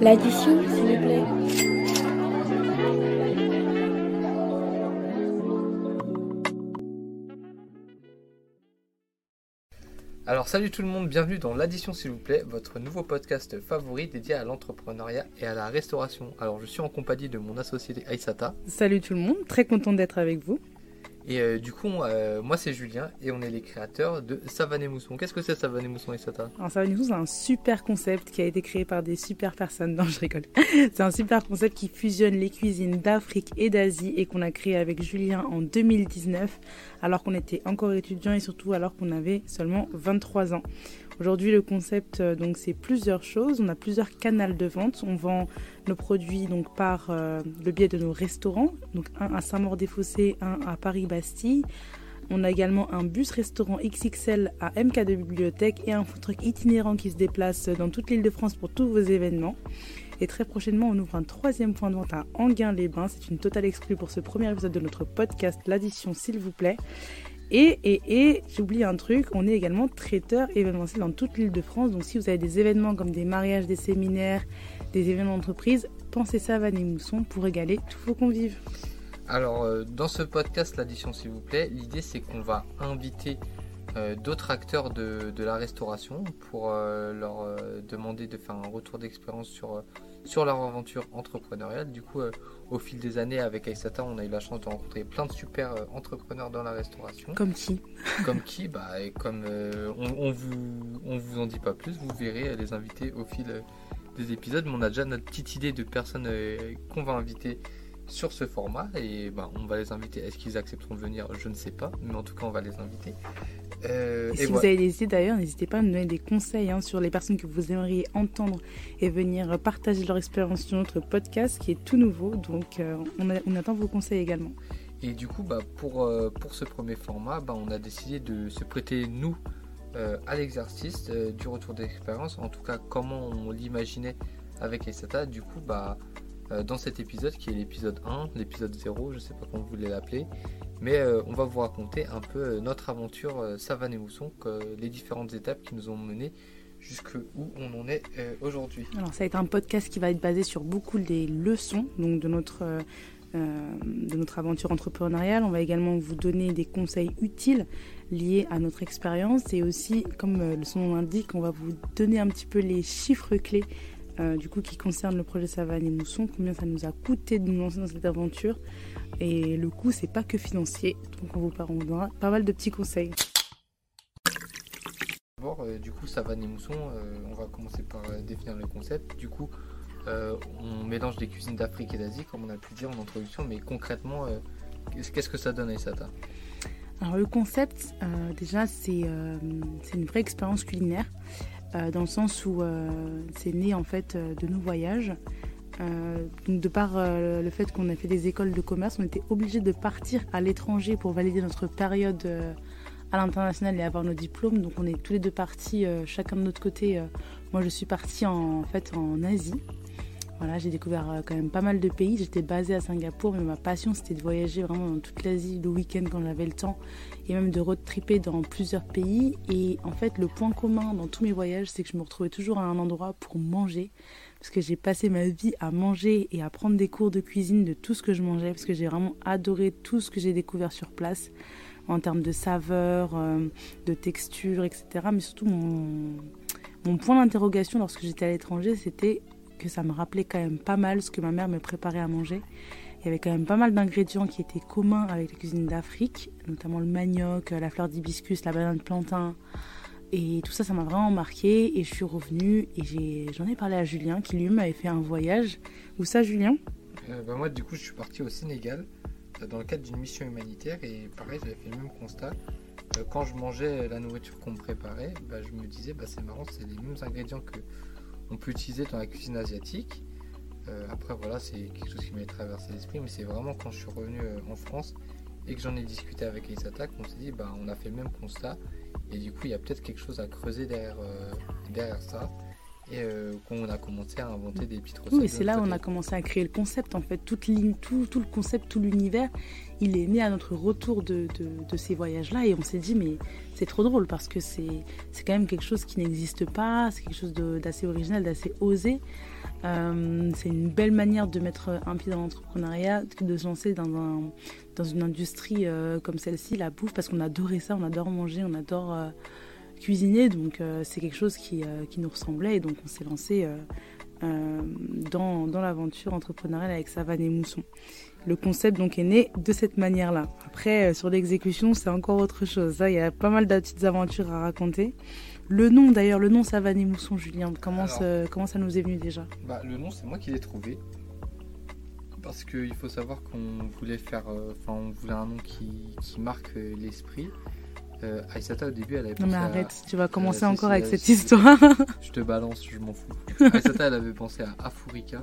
L'addition, s'il vous plaît. Alors salut tout le monde, bienvenue dans l'addition s'il vous plaît, votre nouveau podcast favori dédié à l'entrepreneuriat et à la restauration. Alors je suis en compagnie de mon associé Aïsata. Salut tout le monde, très content d'être avec vous. Et euh, du coup, euh, moi c'est Julien et on est les créateurs de Savane et Mousson. Qu'est-ce que c'est Savane et Mousson et Sata Alors Savane Mousson, c'est un super concept qui a été créé par des super personnes. Non, je rigole. c'est un super concept qui fusionne les cuisines d'Afrique et d'Asie et qu'on a créé avec Julien en 2019 alors qu'on était encore étudiant et surtout alors qu'on avait seulement 23 ans. Aujourd'hui, le concept, euh, donc, c'est plusieurs choses. On a plusieurs canaux de vente. On vend nos produits donc par euh, le biais de nos restaurants, donc un à Saint-Maur-des-Fossés, un à Paris-Bastille. On a également un bus restaurant XXL à MK2 Bibliothèque et un food truck itinérant qui se déplace dans toute l'île de France pour tous vos événements. Et très prochainement, on ouvre un troisième point de vente à Anguin-les-Bains. C'est une totale exclue pour ce premier épisode de notre podcast, l'addition s'il vous plaît. Et, et, j'oublie un truc, on est également traiteur événementiel dans toute l'île de France. Donc si vous avez des événements comme des mariages, des séminaires, des événements d'entreprise, pensez ça à Van et Mousson pour régaler tous vos convives. Alors euh, dans ce podcast, l'addition s'il vous plaît, l'idée c'est qu'on va inviter euh, d'autres acteurs de, la restauration pour euh, leur demander de faire un retour d'expérience sur sur leur aventure entrepreneuriale. Du coup, au fil des années, avec Aïsata, on a eu la chance de rencontrer plein de super euh, entrepreneurs dans la restauration. Comme qui? Comme qui? Bah, et comme euh, on, vous, on vous en dit pas plus, vous verrez les invités au fil des épisodes. Mais on a déjà notre petite idée de personnes qu'on va inviter sur ce format et bah, on va les inviter. Est-ce qu'ils accepteront de venir? Je ne sais pas, mais en tout cas, on va les inviter. Euh, et si vous avez des idées d'ailleurs, n'hésitez pas à nous donner des conseils hein, sur les personnes que vous aimeriez entendre et venir partager leur expérience sur notre podcast qui est tout nouveau. Donc euh, on, attend vos conseils également. Et du coup, bah, pour, euh, pour ce premier format, bah, on a décidé de se prêter, nous, à l'exercice du retour d'expérience. En tout cas, comment on l'imaginait avec Esata. Du coup, bah, dans cet épisode qui est l'épisode 1, l'épisode 0, je ne sais pas comment vous voulez l'appeler, mais euh, on va vous raconter un peu euh, notre aventure euh, Savane et Mousson, les différentes étapes qui nous ont menés jusqu'où on en est aujourd'hui. Alors ça va être un podcast qui va être basé sur beaucoup des leçons donc de notre, de notre aventure entrepreneuriale. On va également vous donner des conseils utiles liés à notre expérience et aussi, comme son l'indique, on va vous donner un petit peu les chiffres clés du coup qui concernent le projet Savane et Mousson, combien ça nous a coûté de nous lancer dans cette aventure, et le coût, c'est pas que financier. Donc on vous donnera pas mal de petits conseils. D'abord, euh, du coup, Savane et Mousson, euh, on va commencer par euh, définir le concept. Du coup, on mélange des cuisines d'Afrique et d'Asie, comme on a pu dire en introduction, mais concrètement, qu'est-ce que ça donne, Aïsata Alors, le concept, déjà, c'est une vraie expérience culinaire, dans le sens où c'est né en fait de nos voyages. Euh, de par euh, le fait qu'on a fait des écoles de commerce, on était obligé de partir à l'étranger pour valider notre période euh, à l'international et avoir nos diplômes. Donc on est tous les deux partis, chacun de notre côté. moi je suis partie en, fait en Asie. Voilà, j'ai découvert quand même pas mal de pays. J'étais basée à Singapour, mais ma passion c'était de voyager vraiment dans toute l'Asie le week-end quand j'avais le temps et même de road tripper dans plusieurs pays. Et en fait, le point commun dans tous mes voyages, c'est que je me retrouvais toujours à un endroit pour manger parce que j'ai passé ma vie à manger et à prendre des cours de cuisine de tout ce que je mangeais, parce que j'ai vraiment adoré tout ce que j'ai découvert sur place, en termes de saveur, euh, de texture, etc. Mais surtout, mon point d'interrogation lorsque j'étais à l'étranger, c'était que ça me rappelait quand même pas mal ce que ma mère me préparait à manger. Il y avait quand même pas mal d'ingrédients qui étaient communs avec la cuisine d'Afrique, notamment le manioc, la fleur d'hibiscus, la banane plantain, et tout ça, ça m'a vraiment marqué. Et je suis revenue et j'en ai, parlé à Julien qui lui m'avait fait un voyage. Où ça, Julien? Euh, bah, Moi, du coup, je suis parti au Sénégal euh, dans le cadre d'une mission humanitaire. Et pareil, j'avais fait le même constat. Euh, quand je mangeais la nourriture qu'on me préparait, bah, je me disais, bah, c'est marrant, c'est les mêmes ingrédients que on peut utiliser dans la cuisine asiatique. après, voilà, c'est quelque chose qui m'a traversé l'esprit. Mais c'est vraiment quand je suis revenu en France et que j'en ai discuté avec Aïsata qu'on s'est dit, bah, on a fait le même constat. Et du coup, il y a peut-être quelque chose à creuser derrière, euh, derrière ça. Et euh, qu'on a commencé à inventer des petites recettes. Oui, c'est là où on a commencé à créer le concept. En fait, toute ligne, tout, tout, le concept, tout l'univers, il est né à notre retour de, de, ces voyages-là. Et on s'est dit, mais c'est trop drôle parce que c'est quand même quelque chose qui n'existe pas. C'est quelque chose d'assez original, d'assez osé. Euh, c'est une belle manière de mettre un pied dans l'entrepreneuriat, de se lancer dans, un, dans une industrie euh, comme celle-ci, la bouffe, parce qu'on adorait ça, on adore manger, on adore euh, cuisiner, donc c'est quelque chose qui, qui, nous ressemblait, et donc on s'est lancé dans, dans l'aventure entrepreneuriale avec Savane et Mousson. Le concept donc est né de cette manière-là. Après, sur l'exécution, c'est encore autre chose. il y a pas mal de petites aventures à raconter. Le nom d'ailleurs, le nom Savane et Mousson, Julien, comment, ça, comment ça nous est venu déjà? Bah, Le nom, c'est moi qui l'ai trouvé. Parce qu'il faut savoir qu'on voulait faire. Euh, enfin, on voulait un nom qui, marque euh, l'esprit. Euh, Aïsata, au début, elle avait pensé. Non, mais arrête, tu vas commencer encore avec cette histoire. je te balance, je m'en fous. Aïsata, elle avait pensé à Afurika.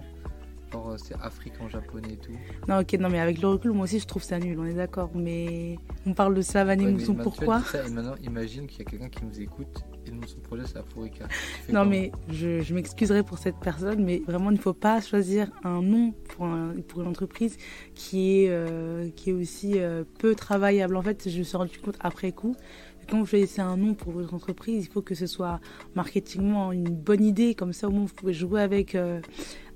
Genre, c'est Afrique en japonais et tout. Non, ok, non, mais avec le recul, moi aussi, je trouve ça nul, on est d'accord. Mais on parle de Savane et Mousson, pourquoi ça, Et maintenant, imagine qu'il y a quelqu'un qui nous écoute et son projet c'est Afurika. Non mais je, je m'excuserai pour cette personne, mais vraiment il ne faut pas choisir un nom pour, pour une entreprise qui est, euh, qui est aussi euh, peu travaillable. En fait, je me suis rendu compte après coup quand vous choisissez un nom pour votre entreprise, il faut que ce soit marketingement une bonne idée. Comme ça, au moins, vous pouvez jouer avec, euh,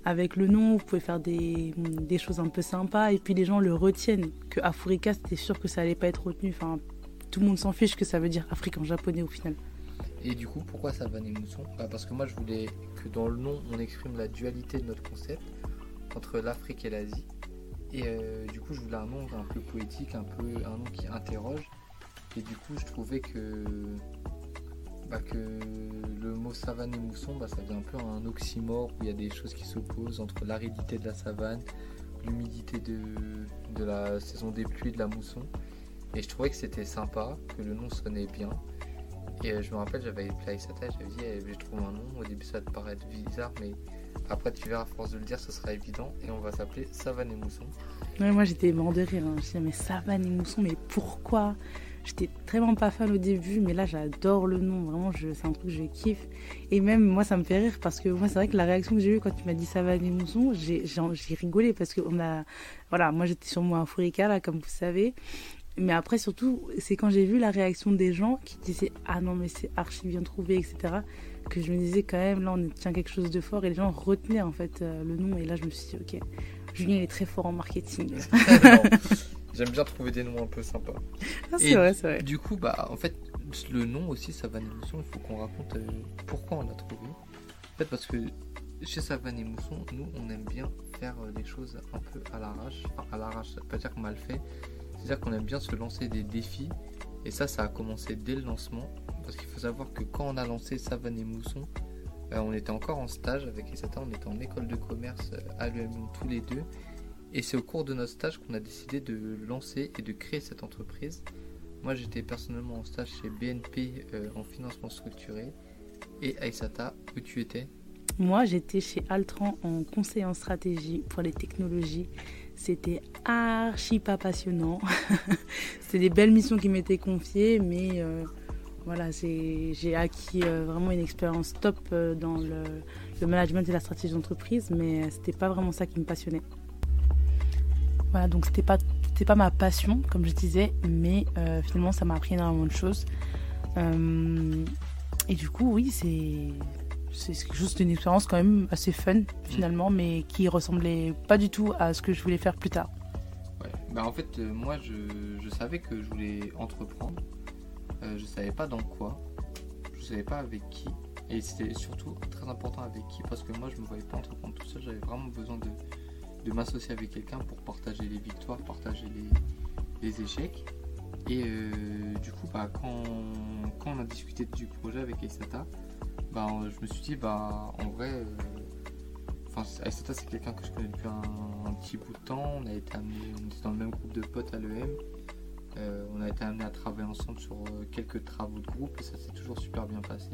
avec le nom, vous pouvez faire des, choses un peu sympas. Et puis, les gens le retiennent. Que Afurika, c'était sûr que ça allait pas être retenu. Enfin, tout le monde s'en fiche que ça veut dire Afrique en japonais au final. Et du coup, pourquoi Savane et Mousson bah Parce que moi, je voulais que dans le nom, on exprime la dualité de notre concept entre l'Afrique et l'Asie. Et euh, du coup, je voulais un nom un peu poétique, un peu un nom qui interroge. Et du coup, je trouvais que, que le mot savane et mousson, bah, ça faisait un peu un oxymore où il y a des choses qui s'opposent entre l'aridité de la savane, l'humidité de, de la saison des pluies de la mousson. Et je trouvais que c'était sympa, que le nom sonnait bien. Et euh, je me rappelle, j'avais appelé Aïsata, j'avais dit, eh, j'ai trouvé un nom. Au début, ça te paraît bizarre, mais après, tu verras, à force de le dire, ce sera évident. Et on va s'appeler Savane et Mousson. Ouais, moi, j'étais mort de rire. Hein. Je disais, mais Savane et Mousson, mais pourquoi? J'étais vraiment pas fan au début, mais là, j'adore le nom. Vraiment, c'est un truc que je kiffe. Et même, moi, ça me fait rire parce que moi, c'est vrai que la réaction que j'ai eue quand tu m'as dit Savane et Mousson, j'ai rigolé parce que on a. Voilà, moi, j'étais sur moi Africa, là, comme vous savez. Mais après, surtout, c'est quand j'ai vu la réaction des gens qui disaient Ah non, mais c'est archi bien trouvé, etc. Que je me disais quand même, là, on tient quelque chose de fort. Et les gens retenaient en fait euh, le nom. Et là, je me suis dit Ok, Julien est très fort en marketing. J'aime bien trouver des noms un peu sympas. Ah, c'est vrai, c'est vrai. Du coup, bah, en fait, le nom aussi, Savane et Mousson, il faut qu'on raconte euh, pourquoi on l'a trouvé. En fait, parce que chez Savane et Mousson, nous, on aime bien faire euh, des choses un peu à l'arrache. Enfin, à l'arrache, ça veut pas dire mal fait, c'est-à-dire qu'on aime bien se lancer des défis. Et ça, ça a commencé dès le lancement. Parce qu'il faut savoir que quand on a lancé Savane et Mousson, euh, on était encore en stage avec Isata, on était en école de commerce à l'UM tous les deux. Et c'est au cours de notre stage qu'on a décidé de lancer et de créer cette entreprise. Moi, j'étais personnellement en stage chez BNP euh, en financement structuré. Et Aïsata, où tu étais? Moi, j'étais chez Altran en conseil en stratégie pour les technologies c'était archi pas passionnant. C'était des belles missions qui m'étaient confiées, mais euh, voilà, j'ai acquis euh, vraiment une expérience top dans le, management et la stratégie d'entreprise, mais c'était pas vraiment ça qui me passionnait. Voilà, donc c'était pas pas ma passion, comme je disais, mais finalement ça m'a appris énormément de choses. et du coup, oui, c'est c'est juste une expérience quand même assez fun finalement, mais qui ressemblait pas du tout à ce que je voulais faire plus tard. Ouais, bah en fait, euh, moi je, savais que je voulais entreprendre, euh, je savais pas dans quoi, je savais pas avec qui, et c'était surtout très important avec qui, parce que moi je me voyais pas entreprendre tout seul, j'avais vraiment besoin de, m'associer avec quelqu'un pour partager les victoires, partager les, échecs. Et euh, du coup, bah, quand, on a discuté du projet avec Aisata, bah, je me suis dit, bah, en vrai, euh, Aïsata, c'est quelqu'un que je connais depuis un, petit bout de temps. On a été était dans le même groupe de potes à l'EM. Euh, on a été amené à travailler ensemble sur quelques travaux de groupe et ça s'est toujours super bien passé.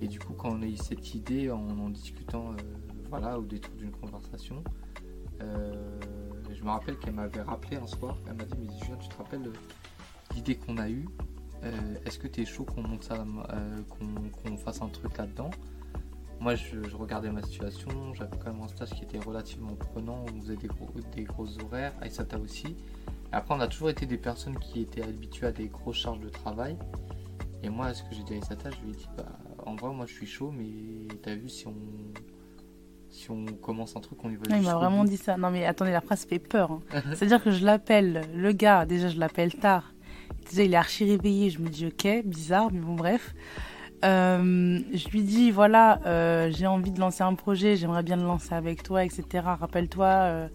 Et du coup, quand on a eu cette idée en en discutant, voilà, au détour d'une conversation, je me rappelle qu'elle m'avait rappelé un soir. Elle m'a dit, mais Julien, tu te rappelles l'idée qu'on a eue euh, est-ce que tu es chaud qu'on monte ça, euh, qu'on fasse un truc là-dedans? Moi, je, regardais ma situation, j'avais quand même un stage qui était relativement prenant, on faisait des gros, des grosses horaires, Aïsata aussi. après, on a toujours été des personnes qui étaient habituées à des grosses charges de travail. Et moi, ce que j'ai dit à Aïsata, je lui ai dit, bah, en vrai, moi, je suis chaud, mais t'as vu, si on, si on commence un truc, on y va Il m'a vraiment dit ça. Non, mais attendez, la phrase fait peur. Hein. C'est-à-dire que je l'appelle, le gars, déjà, je l'appelle tard. Déjà, il est archi réveillé. Je me dis, ok, bizarre, mais bon, bref. Euh, je lui dis, voilà, euh, j'ai envie de lancer un projet, j'aimerais bien le lancer avec toi, etc. Rappelle-toi euh,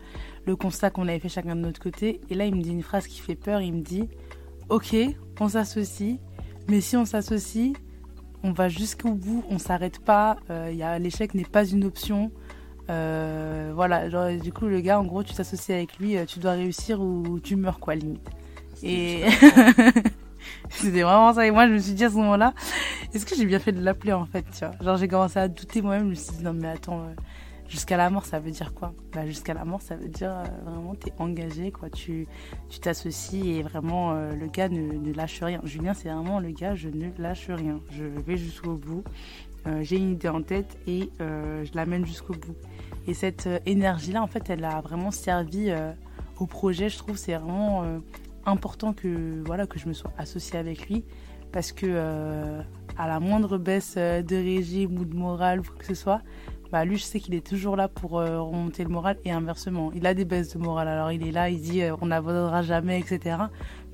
le constat qu'on avait fait chacun de notre côté. Et là, il me dit une phrase qui fait peur. Il me dit, ok, on s'associe, mais si on s'associe, on va jusqu'au bout, on s'arrête pas. L'échec n'est pas une option. Euh, voilà, genre, du coup, le gars, en gros, tu t'associes avec lui, euh, tu dois réussir ou tu meurs, quoi, limite. Et c'était vraiment ça. Et moi, je me suis dit à ce moment-là, est-ce que j'ai bien fait de l'appeler, en fait, tu vois? Genre, j'ai commencé à douter moi-même, je me suis dit, non, mais attends, euh, jusqu'à la mort, ça veut dire quoi? Bah, jusqu'à la mort, ça veut dire vraiment, t'es engagé, quoi. Tu tu t'associes et vraiment, le gars ne, ne lâche rien. Julien, c'est vraiment le gars, je ne lâche rien. Je vais jusqu'au bout. j'ai une idée en tête et je l'amène jusqu'au bout. Et cette euh, énergie-là, en fait, elle a vraiment servi euh, au projet. Je trouve c'est vraiment euh, important que voilà que je me sois associée avec lui parce que à la moindre baisse de régime ou de morale ou quoi que ce soit, bah lui je sais qu'il est toujours là pour remonter le moral et inversement. Il a des baisses de morale, alors il est là, il dit on n'abandonnera jamais, etc.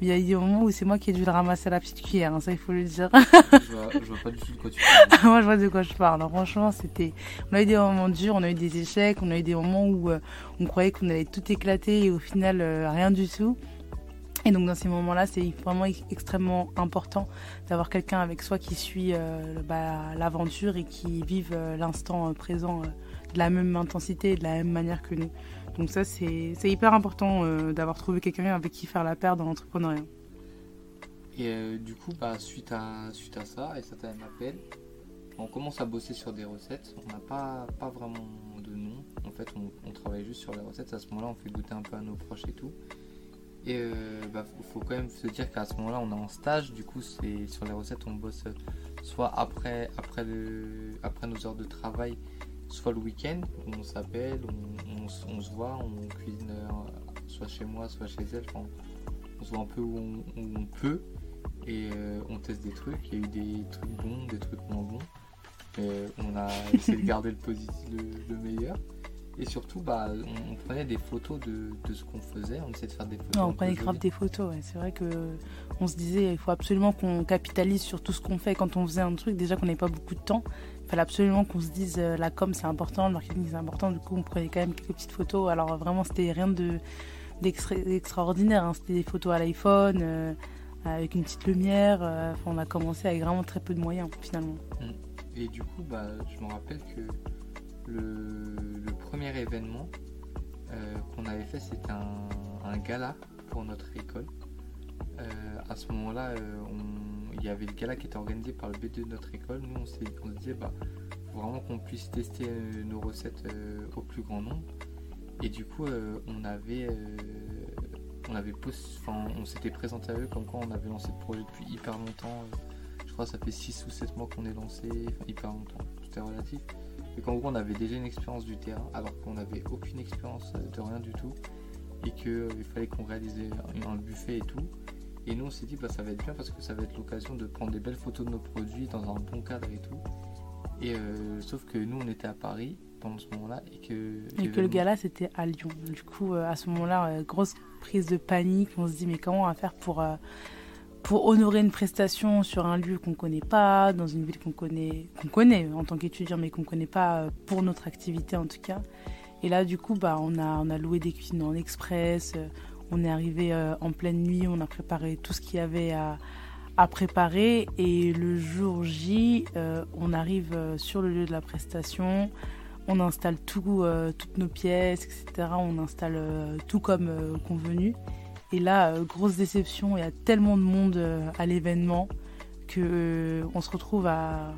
Mais il y a des moments où c'est moi qui ai dû le ramasser à la petite cuillère, hein, ça il faut le dire. je, vois, vois pas du tout de quoi tu parles. moi je vois de quoi je parle. franchement, c'était. On a eu des moments durs, on a eu des échecs, on a eu des moments où euh, on croyait qu'on allait tout éclater et au final euh, rien du tout. Et donc dans ces moments-là, c'est vraiment extrêmement important d'avoir quelqu'un avec soi qui suit euh, bah, l'aventure et qui vive l'instant présent de la même intensité et de la même manière que nous. Donc ça, c'est hyper important euh, d'avoir trouvé quelqu'un avec qui faire la paire dans l'entrepreneuriat. Et euh, du coup, bah, suite, à, suite à ça, et ça m'appelle, on commence à bosser sur des recettes. On n'a pas, pas vraiment de nom. En fait, on, travaille juste sur les recettes. À ce moment-là, on fait goûter un peu à nos proches et tout. Et euh, bah, faut quand même se dire qu'à ce moment-là, on est en stage. Du coup, c'est sur les recettes, on bosse soit après, après, après nos heures de travail, soit le week-end, on s'appelle, on, se voit, on cuisine euh, soit chez moi, soit chez elle. on se voit un peu où on, peut et euh, on teste des trucs. Il y a eu des trucs bons, des trucs moins bons. Mais on a essayé de garder le positif, le, meilleur. Et surtout, bah, on, prenait des photos de, ce qu'on faisait. On essayait de faire des photos. on prenait grave des photos. C'est vrai que on se disait, il faut absolument qu'on capitalise sur tout ce qu'on fait. Quand on faisait un truc, déjà qu'on n'avait pas beaucoup de temps, fallait absolument qu'on se dise euh, la com c'est important, le marketing c'est important. Du coup, on prenait quand même quelques petites photos. Alors vraiment, c'était rien de d'extraordinaire. Hein. C'était des photos à l'iPhone euh, avec une petite lumière. Euh, on a commencé avec vraiment très peu de moyens finalement. Mm. Et du coup, bah, je me rappelle que le, premier événement qu'on avait fait, c'était un, gala pour notre école. à ce moment-là, on il y avait le gala qui était organisé par le B2 de notre école. Nous, on, se disait, bah, faut vraiment qu'on puisse tester euh, nos recettes euh, au plus grand nombre. Et du coup, euh, on avait, on avait, on s'était présenté à eux comme quoi on avait lancé le projet depuis hyper longtemps. Je crois que ça fait 6 ou 7 mois qu'on est lancé, enfin hyper longtemps, tout est relatif. Et qu'en gros, on avait déjà une expérience du terrain, alors qu'on n'avait aucune expérience de rien du tout. Et qu'il fallait qu'on réalise un buffet et tout. Et nous, on s'est dit, bah, ça va être bien parce que ça va être l'occasion de prendre des belles photos de nos produits dans un bon cadre et tout. Et euh, sauf que nous, on était à Paris pendant ce moment-là et que. Et que le gala, c'était à Lyon. Du coup, euh, à ce moment-là, euh, grosse prise de panique. On se dit, mais comment on va faire pour, pour honorer une prestation sur un lieu qu'on ne connaît pas, dans une ville qu'on connaît, qu'on connaît en tant qu'étudiant, mais qu'on ne connaît pas pour notre activité en tout cas. Et là, du coup, bah, on, a, on a loué des cuisines en express on est arrivé euh, en pleine nuit, on a préparé tout ce qu'il y avait à, préparer et le jour J, euh, on arrive euh, sur le lieu de la prestation, on installe tout, toutes nos pièces, etc. On installe tout comme convenu. Et là, grosse déception, il y a tellement de monde à l'événement que on se retrouve à,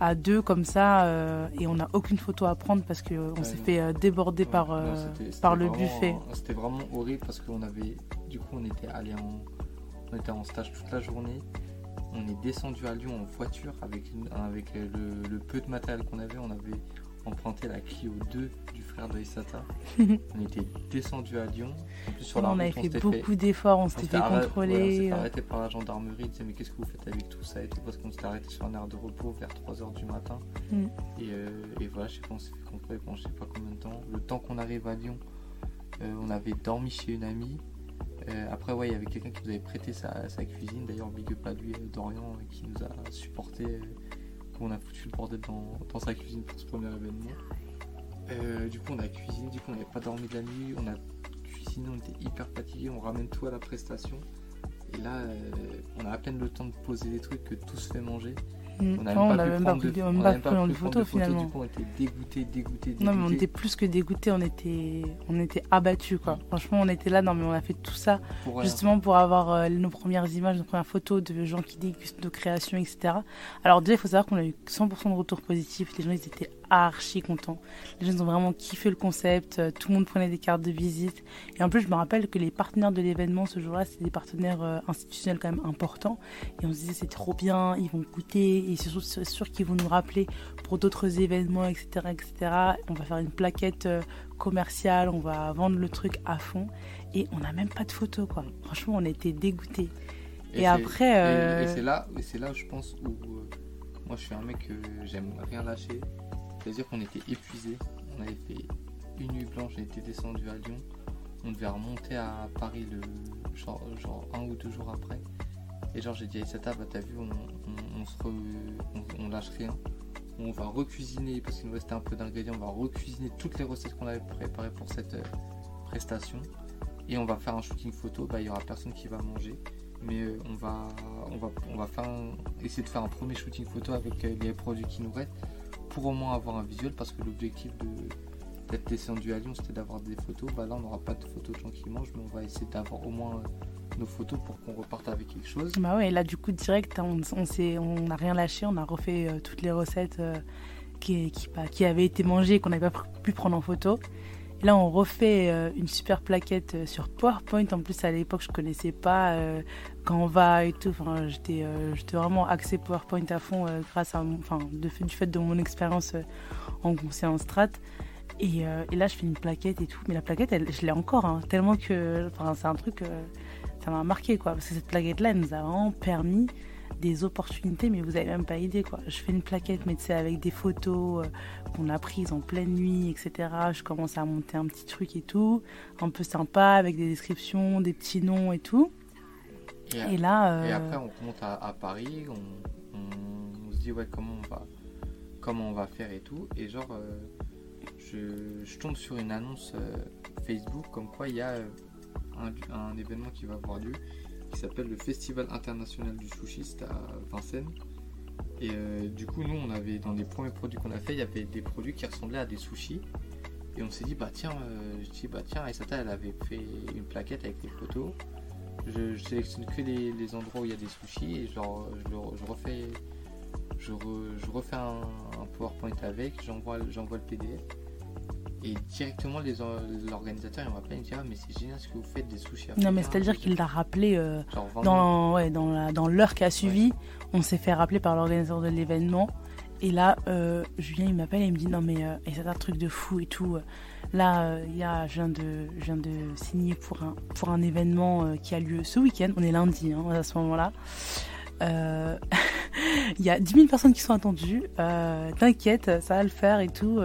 à deux comme ça euh, et on n'a aucune photo à prendre parce qu'on on s'est fait euh, déborder par, euh, par le buffet. C'était vraiment horrible parce qu'on avait, du coup, on était allé en, on était en stage toute la journée. On est descendu à Lyon en voiture avec, avec le, peu de matériel qu'on avait. On avait emprunté la Clio 2 du frère de Isata. on était descendu à Lyon. En plus, sur la on avait fait beaucoup d'efforts, on s'était fait contrôler. on s'était arrêté par la gendarmerie. Disait, mais qu'est-ce que vous faites avec tout ça? Et tout Parce qu'on s'était arrêté sur un air de repos vers 3h du matin. Mm. Euh, et, voilà, je sais pas, on s'est fait contrôler pendant je sais pas combien de temps. Le temps qu'on arrive à Lyon, euh, on avait dormi chez une amie. Euh, après, ouais, il y avait quelqu'un qui nous avait prêté sa, cuisine. D'ailleurs, big up à lui, Dorian, qui nous a supporté on a foutu le bordel dans, sa cuisine pour ce premier événement. Euh, du coup, on a cuisiné, du coup, on n'avait pas dormi de la nuit, on a cuisiné, on était hyper fatigué, on ramène tout à la prestation. Et là, euh, on a à peine le temps de poser les trucs que tout se fait manger. Mm. On n'a même pas pris de, photos finalement. on était dégoûtés, dégoûtés, Non, mais on était plus que dégoûtés, on était, on était abattus quoi. Franchement, on était là, non, mais on a fait tout ça justement pour avoir euh, nos premières images, nos premières photos de gens qui dégustent nos créations, etc. Alors, déjà, il faut savoir qu'on a eu 100% de retours positifs. Les gens, ils étaient archi contents. Les gens ont vraiment kiffé le concept. Euh, tout le monde prenait des cartes de visite. Et en plus, je me rappelle que les partenaires de l'événement ce jour-là, c'était des partenaires euh, institutionnels quand même importants. Et on se disait, c'est trop bien, ils vont goûter. Et c'est sûr, qu'ils vont nous rappeler pour d'autres événements, etc., etc. On va faire une plaquette euh, commerciale, on va vendre le truc à fond. Et on n'a même pas de photos, quoi. Franchement, on était dégoûtés. Et, après. Et, c'est là, c'est là, je pense, où moi, je suis un mec que j'aime rien lâcher. C'est-à-dire qu'on était épuisé. On avait fait une nuit blanche, on était descendu à Lyon. On devait remonter à Paris le genre, un ou deux jours après. Et genre j'ai dit à Isata, bah t'as vu, on, se on, lâche rien. On va recuisiner, parce qu'il nous restait un peu d'ingrédients, on va recuisiner toutes les recettes qu'on avait préparées pour cette euh, prestation. Et on va faire un shooting photo, bah il y aura personne qui va manger. Mais euh, on va on va on va faire essayer de faire un premier shooting photo avec euh, les produits qui nous restent pour au moins avoir un visuel parce que l'objectif d'être descendu à Lyon c'était d'avoir des photos. Bah là on n'aura pas de photos de gens qui mangent mais on va essayer d'avoir au moins euh, nos photos pour qu'on reparte avec quelque chose. Bah ouais, là du coup direct on on on n'a rien lâché, on a refait euh, toutes les recettes euh, qui, bah, qui, avaient été mangées qu'on n'avait pas pu prendre en photo. Là, on refait une super plaquette sur PowerPoint. En plus, à l'époque, je connaissais pas quand on va et tout. Enfin, j'étais, vraiment axé PowerPoint à fond grâce à, enfin, du fait de mon expérience en conseil en strat. Et, là, je fais une plaquette et tout. Mais la plaquette, je l'ai encore, hein, tellement que, enfin, c'est un truc, ça m'a marqué quoi. Parce que cette plaquette-là, elle nous a vraiment permis des opportunités, mais vous avez même pas idée quoi. Je fais une plaquette, mais tu sais, avec des photos euh, qu'on a prises en pleine nuit, etc. Je commence à monter un petit truc et tout, un peu sympa, avec des descriptions, des petits noms et tout. Et, là. Euh, et après, on monte à, Paris, on, se dit, ouais, comment on va, comment on va faire et tout. Et genre, euh, je, je, tombe sur une annonce Facebook comme quoi il y a un, un événement qui va avoir lieu qui s'appelle le Festival international du sushi, à Vincennes. Et euh, du coup, nous, on avait dans les premiers produits qu'on a fait, il y avait des produits qui ressemblaient à des sushis. Et on s'est dit, bah tiens, euh, je dis, bah tiens, Aïsata, elle avait fait une plaquette avec des photos. Je, sélectionne que les, endroits où il y a des sushis et genre, je, refais, je, refais un, un, PowerPoint avec, j'envoie le PDF. Et directement, l'organisateur, il m'a appelé, il me dit Ah, mais c'est génial ce que vous faites des sushis. Non, mais c'est-à-dire qu'il l'a rappelé euh, dans, ouais, dans l'heure qui a suivi. On s'est fait rappeler par l'organisateur de l'événement. Et là, euh, Julien, il m'appelle et il me dit Non, mais euh, c'est un truc de fou et tout. Là, il y a, je, viens de, je viens de signer pour un, pour un événement qui a lieu ce week-end. On est lundi hein, à ce moment-là. Il y a 10 000 personnes qui sont attendues. T'inquiète, ça va le faire et tout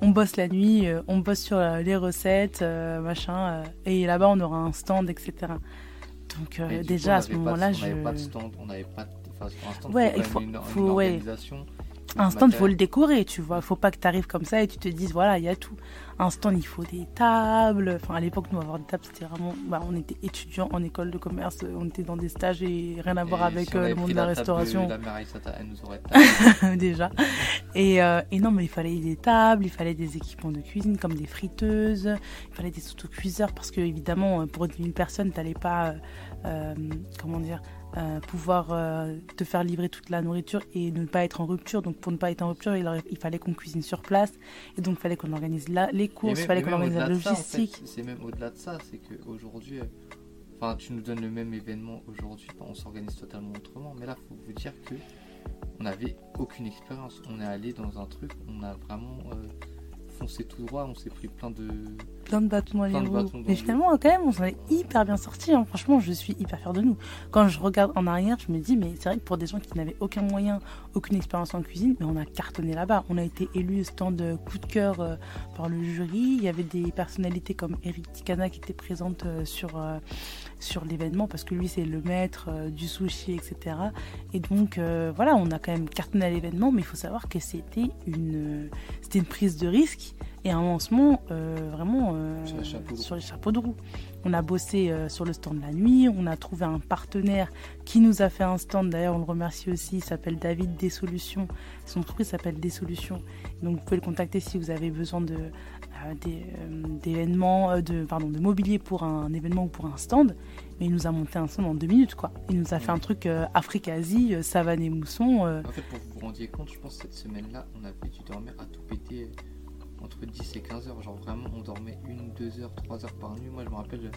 on bosse la nuit, euh, on bosse sur euh, les recettes, euh, machin, et là-bas on aura un stand, etc. Donc déjà à ce moment-là, je. On n'avait pas de stand, on n'avait pas de. Enfin, un stand, ouais, il faut, une, faut, organisation un stand, il faut le décorer, tu vois. Il faut pas que tu arrives comme ça et tu te dises, voilà, il y a tout. Un stand, il faut des tables. Enfin, à l'époque, nous, avoir des tables, c'était vraiment. Bah, on était étudiants en école de commerce, on était dans des stages et rien à voir avec euh, le monde de la, restauration. la elle nous aurait Déjà. Et, euh, et, non, mais il fallait des tables, il fallait des équipements de cuisine comme des friteuses, il fallait des autocuiseurs parce que, évidemment, pour une personne, tu n'allais pas. Euh, comment dire euh, pouvoir euh, te faire livrer toute la nourriture et ne pas être en rupture. Donc pour ne pas être en rupture, il, fallait qu'on cuisine sur place et donc il fallait qu'on organise les courses, il fallait qu'on organise la logistique. c'est même au-delà de ça, c'est qu'aujourd'hui, euh, enfin tu nous donnes le même événement aujourd'hui, on s'organise totalement autrement. Mais là, faut vous dire que on n'avait aucune expérience. On est allé dans un truc, on a vraiment foncé tout droit, on s'est pris plein de plein de bâtons dans les roues. Mais finalement, quand même, on s'en est hyper bien sorti. Hein. Franchement, je suis hyper fière de nous. Quand je regarde en arrière, je me dis, mais c'est vrai que pour des gens qui n'avaient aucun moyen, aucune expérience en cuisine, mais on a cartonné là-bas. On a été élu stand coup de cœur euh, par le jury. Il y avait des personnalités comme Eric Tikana qui étaient présentes euh, sur, euh, sur l'événement parce que lui, c'est le maître du sushi, etc. Et donc, voilà, on a quand même cartonné à l'événement, mais il faut savoir que c'était une, c'était une prise de risque et un lancement euh, vraiment euh, sur, les chapeaux de roue. On a bossé euh, sur le stand la nuit, on a trouvé un partenaire qui nous a fait un stand, d'ailleurs on le remercie aussi, il s'appelle David Des Solutions, son entreprise s'appelle Des Solutions, donc vous pouvez le contacter si vous avez besoin de d'événements, de, pardon, de mobilier pour un événement ou pour un stand, mais il nous a monté un stand en deux minutes quoi. Il nous a fait un truc Afrique-Asie, savane et mousson. En fait pour vous vous rendiez compte, je pense cette semaine-là, on avait dû dormir à tout péter entre 10 et 15 heures. Genre vraiment, on dormait une, deux heures, trois heures par nuit. Moi, je me rappelle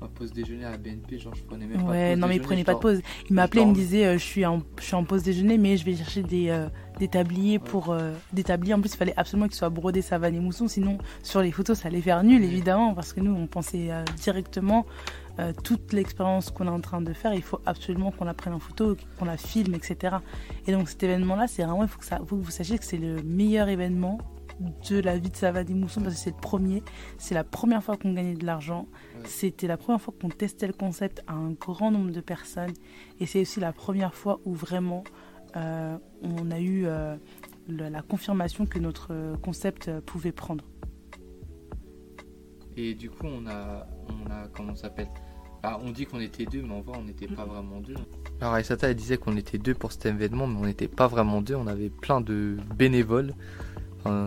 ma pause déjeuner à BNP, genre je prenais même pas de pause non mais il prenait pas de pause. Il m'appelait, il me disait euh, je suis en je suis en pause déjeuner mais je vais chercher des, euh, des tabliers pour euh, des tabliers en plus il fallait absolument qu'ils soient brodés savane et mousson sinon sur les photos ça allait faire nul évidemment parce que nous on pensait directement toute l'expérience qu'on est en train de faire, il faut absolument qu'on la prenne en photo, qu'on la filme, etc. Et donc cet événement-là, c'est vraiment, il faut que, ça, faut que vous sachiez que c'est le meilleur événement de la vie de Savane Mousson parce que c'est le premier. C'est la première fois qu'on gagnait de l'argent. C'était la première fois qu'on testait le concept à un grand nombre de personnes. Et c'est aussi la première fois où vraiment euh, on a eu euh, la confirmation que notre euh, concept pouvait prendre. Et du coup, on a, on a comment s'appelle? Bah, On dit qu'on était deux, mais en vrai, on n'était pas vraiment deux. Alors, Aïsata, elle disait qu'on était deux pour cet événement, mais on n'était pas vraiment deux. On avait plein de bénévoles.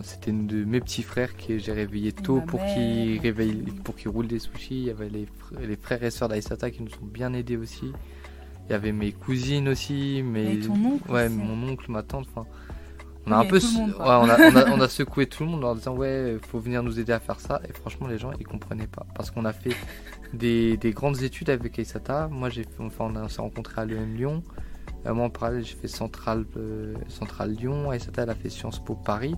C'était de mes petits frères que j'ai réveillé tôt pour qu'ils réveillent, pour qu'ils roulent des sushis. Il y avait les, les frères et sœurs d'Aïsata qui nous ont bien aidés aussi. Il y avait mes cousines aussi, mes... ouais, mon oncle, ma tante. Enfin, on a un peu, on, a, on, a, secoué tout le monde en disant ouais, faut venir nous aider à faire ça. Et franchement, les gens ils comprenaient pas parce qu'on a fait des, des, grandes études avec Aïsata. Moi, j'ai, enfin, on s'est rencontré à l'EM Lyon. Euh, moi, en parallèle, j'ai fait Centrale, euh, Centrale Lyon. Aïsata, elle a fait Sciences Po Paris.